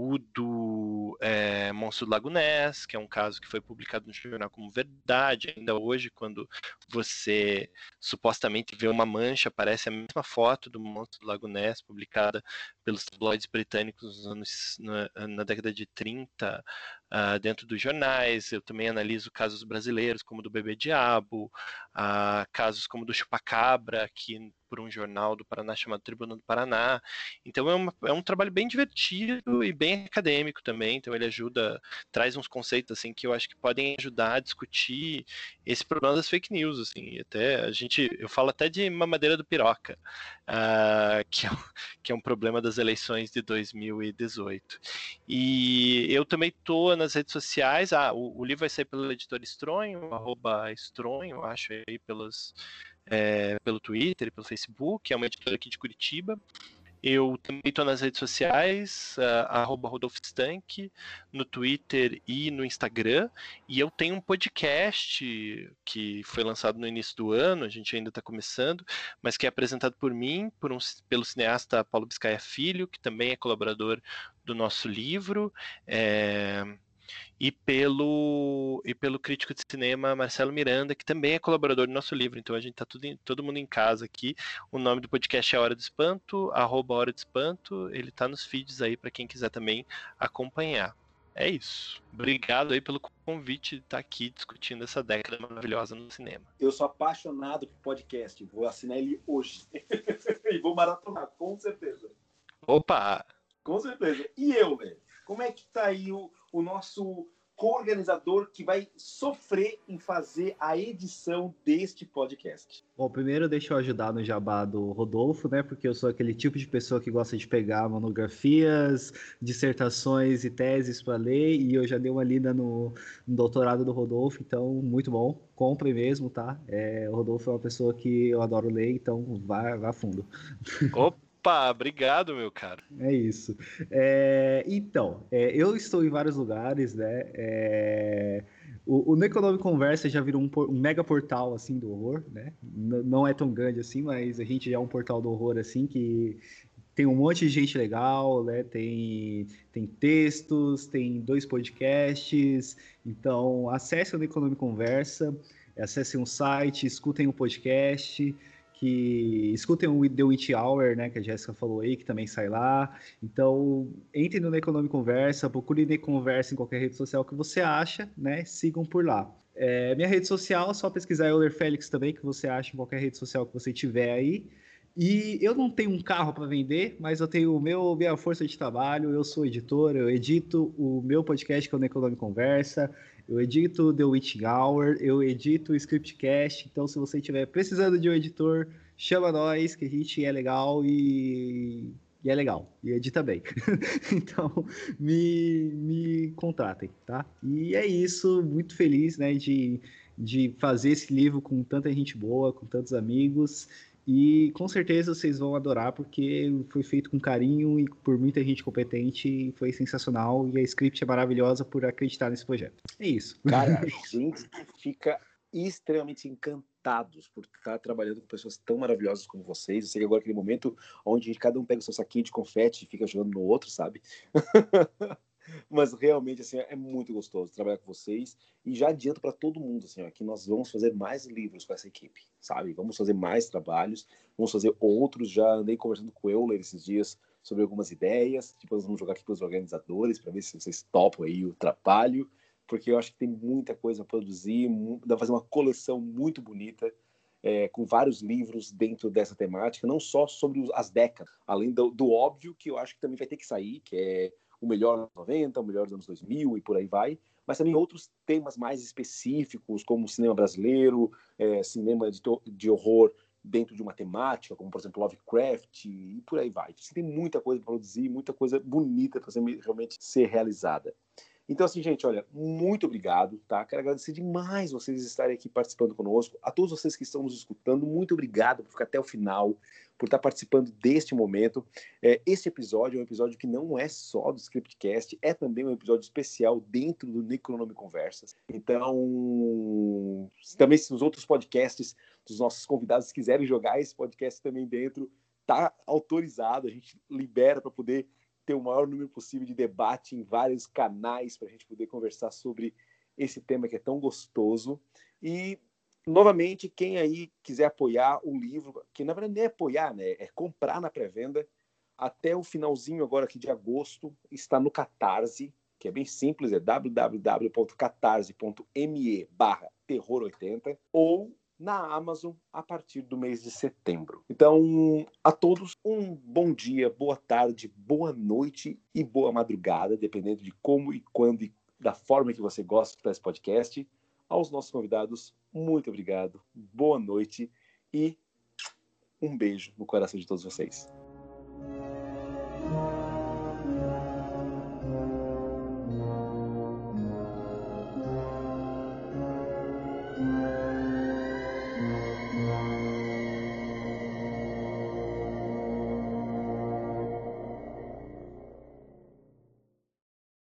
o do é, Monstro do Lago Ness, que é um caso que foi publicado no jornal como verdade. Ainda hoje, quando você supostamente vê uma mancha, aparece a mesma foto do Monstro do Lago Ness, publicada pelos tabloides britânicos anos, na, na, década de 30, uh, dentro dos jornais. Eu também analiso casos brasileiros, como do Bebê Diabo, uh, casos como do Chupacabra, aqui por um jornal do Paraná chamado Tribuna do Paraná. Então é, uma, é um trabalho bem divertido e bem acadêmico também. Então ele ajuda, traz uns conceitos assim que eu acho que podem ajudar a discutir esse problema das fake news. Assim, e até a gente, eu falo até de mamadeira do piroca, uh, [LAUGHS] que, é, que é um problema das eleições de 2018. E eu também estou nas redes sociais. Ah, o, o, livro vai sair pelo editor Estronho, arroba Estronho, acho aí pelos é, pelo Twitter, pelo Facebook, é uma editora aqui de Curitiba. Eu também estou nas redes sociais, uh, Rodolfo Stank, no Twitter e no Instagram. E eu tenho um podcast que foi lançado no início do ano, a gente ainda está começando, mas que é apresentado por mim, por um, pelo cineasta Paulo Biscaia Filho, que também é colaborador do nosso livro. É e pelo e pelo crítico de cinema Marcelo Miranda, que também é colaborador do nosso livro. Então a gente está todo mundo em casa aqui. O nome do podcast é Hora do Espanto, arroba Hora do Espanto. Ele está nos feeds aí para quem quiser também acompanhar. É isso. Obrigado aí pelo convite de estar aqui discutindo essa década maravilhosa no cinema. Eu sou apaixonado por podcast. Vou assinar ele hoje. [LAUGHS] e vou maratonar, com certeza. Opa! Com certeza. E eu, velho? Como é que tá aí o, o nosso co-organizador que vai sofrer em fazer a edição deste podcast? Bom, primeiro deixa eu ajudar no jabá do Rodolfo, né? Porque eu sou aquele tipo de pessoa que gosta de pegar monografias, dissertações e teses para ler, e eu já dei uma lida no, no, doutorado do Rodolfo, então muito bom. Compre mesmo, tá? É, o Rodolfo é uma pessoa que eu adoro ler, então vá, vá fundo. Opa! Opa, obrigado, meu cara. É isso. É, então, é, eu estou em vários lugares, né? É, o, o Necronome Conversa já virou um, um, mega portal, assim, do horror, né? N não é tão grande assim, mas a gente já é um portal do horror, assim, que tem um monte de gente legal, né? Tem, tem textos, tem dois podcasts. Então, acesse o Necronome Conversa, acessem um site, escutem o um podcast que escutem o The Witch Hour, né, que a Jéssica falou aí, que também sai lá. Então, entrem no Economic Conversa, procurem ne Conversa em qualquer rede social que você acha, né, sigam por lá. É, minha rede social, só pesquisar Euler Félix também, que você acha em qualquer rede social que você tiver aí. E eu não tenho um carro para vender, mas eu tenho o meu minha força de trabalho, eu sou editor, eu edito o meu podcast que é o Economic Conversa, eu edito The Witching Hour, eu edito o Scriptcast, então se você estiver precisando de um editor, chama nós, que a gente é legal e, e é legal, e edita bem. [LAUGHS] então, me, me contratem, tá? E é isso, muito feliz, né, de, de fazer esse livro com tanta gente boa, com tantos amigos, e com certeza vocês vão adorar, porque foi feito com carinho e por muita gente competente, foi sensacional. E a script é maravilhosa por acreditar nesse projeto. É isso. Cara, [LAUGHS] a gente fica extremamente encantados por estar trabalhando com pessoas tão maravilhosas como vocês. Eu sei que agora é aquele momento onde cada um pega o seu saquinho de confete e fica jogando no outro, sabe? [LAUGHS] Mas realmente, assim, é muito gostoso trabalhar com vocês. E já adianto para todo mundo, assim, ó, que nós vamos fazer mais livros com essa equipe, sabe? Vamos fazer mais trabalhos, vamos fazer outros. Já andei conversando com o Euler esses dias sobre algumas ideias. Tipo, nós vamos jogar aqui para os organizadores para ver se vocês topam aí o trabalho. Porque eu acho que tem muita coisa a produzir, dá para fazer uma coleção muito bonita. É, com vários livros dentro dessa temática, não só sobre as décadas, além do, do óbvio que eu acho que também vai ter que sair, que é o melhor dos 90, o melhor dos anos 2000 e por aí vai, mas também outros temas mais específicos, como cinema brasileiro, é, cinema de, de horror dentro de uma temática, como por exemplo Lovecraft e por aí vai. Você tem muita coisa para produzir, muita coisa bonita para realmente ser realizada. Então, assim, gente, olha, muito obrigado, tá? Quero agradecer demais vocês estarem aqui participando conosco. A todos vocês que estão nos escutando, muito obrigado por ficar até o final, por estar participando deste momento. É, este episódio é um episódio que não é só do Scriptcast, é também um episódio especial dentro do Necronome Conversas. Então, também se os outros podcasts dos nossos convidados quiserem jogar esse podcast também dentro, tá autorizado, a gente libera para poder ter o maior número possível de debate em vários canais para a gente poder conversar sobre esse tema que é tão gostoso. E, novamente, quem aí quiser apoiar o livro, que na verdade nem é apoiar, né? É comprar na pré-venda. Até o finalzinho agora aqui de agosto, está no Catarse, que é bem simples, é www.catarse.me barra terror80 ou na Amazon a partir do mês de setembro. Então, a todos, um bom dia, boa tarde, boa noite e boa madrugada, dependendo de como e quando e da forma que você gosta desse podcast. Aos nossos convidados, muito obrigado, boa noite e um beijo no coração de todos vocês.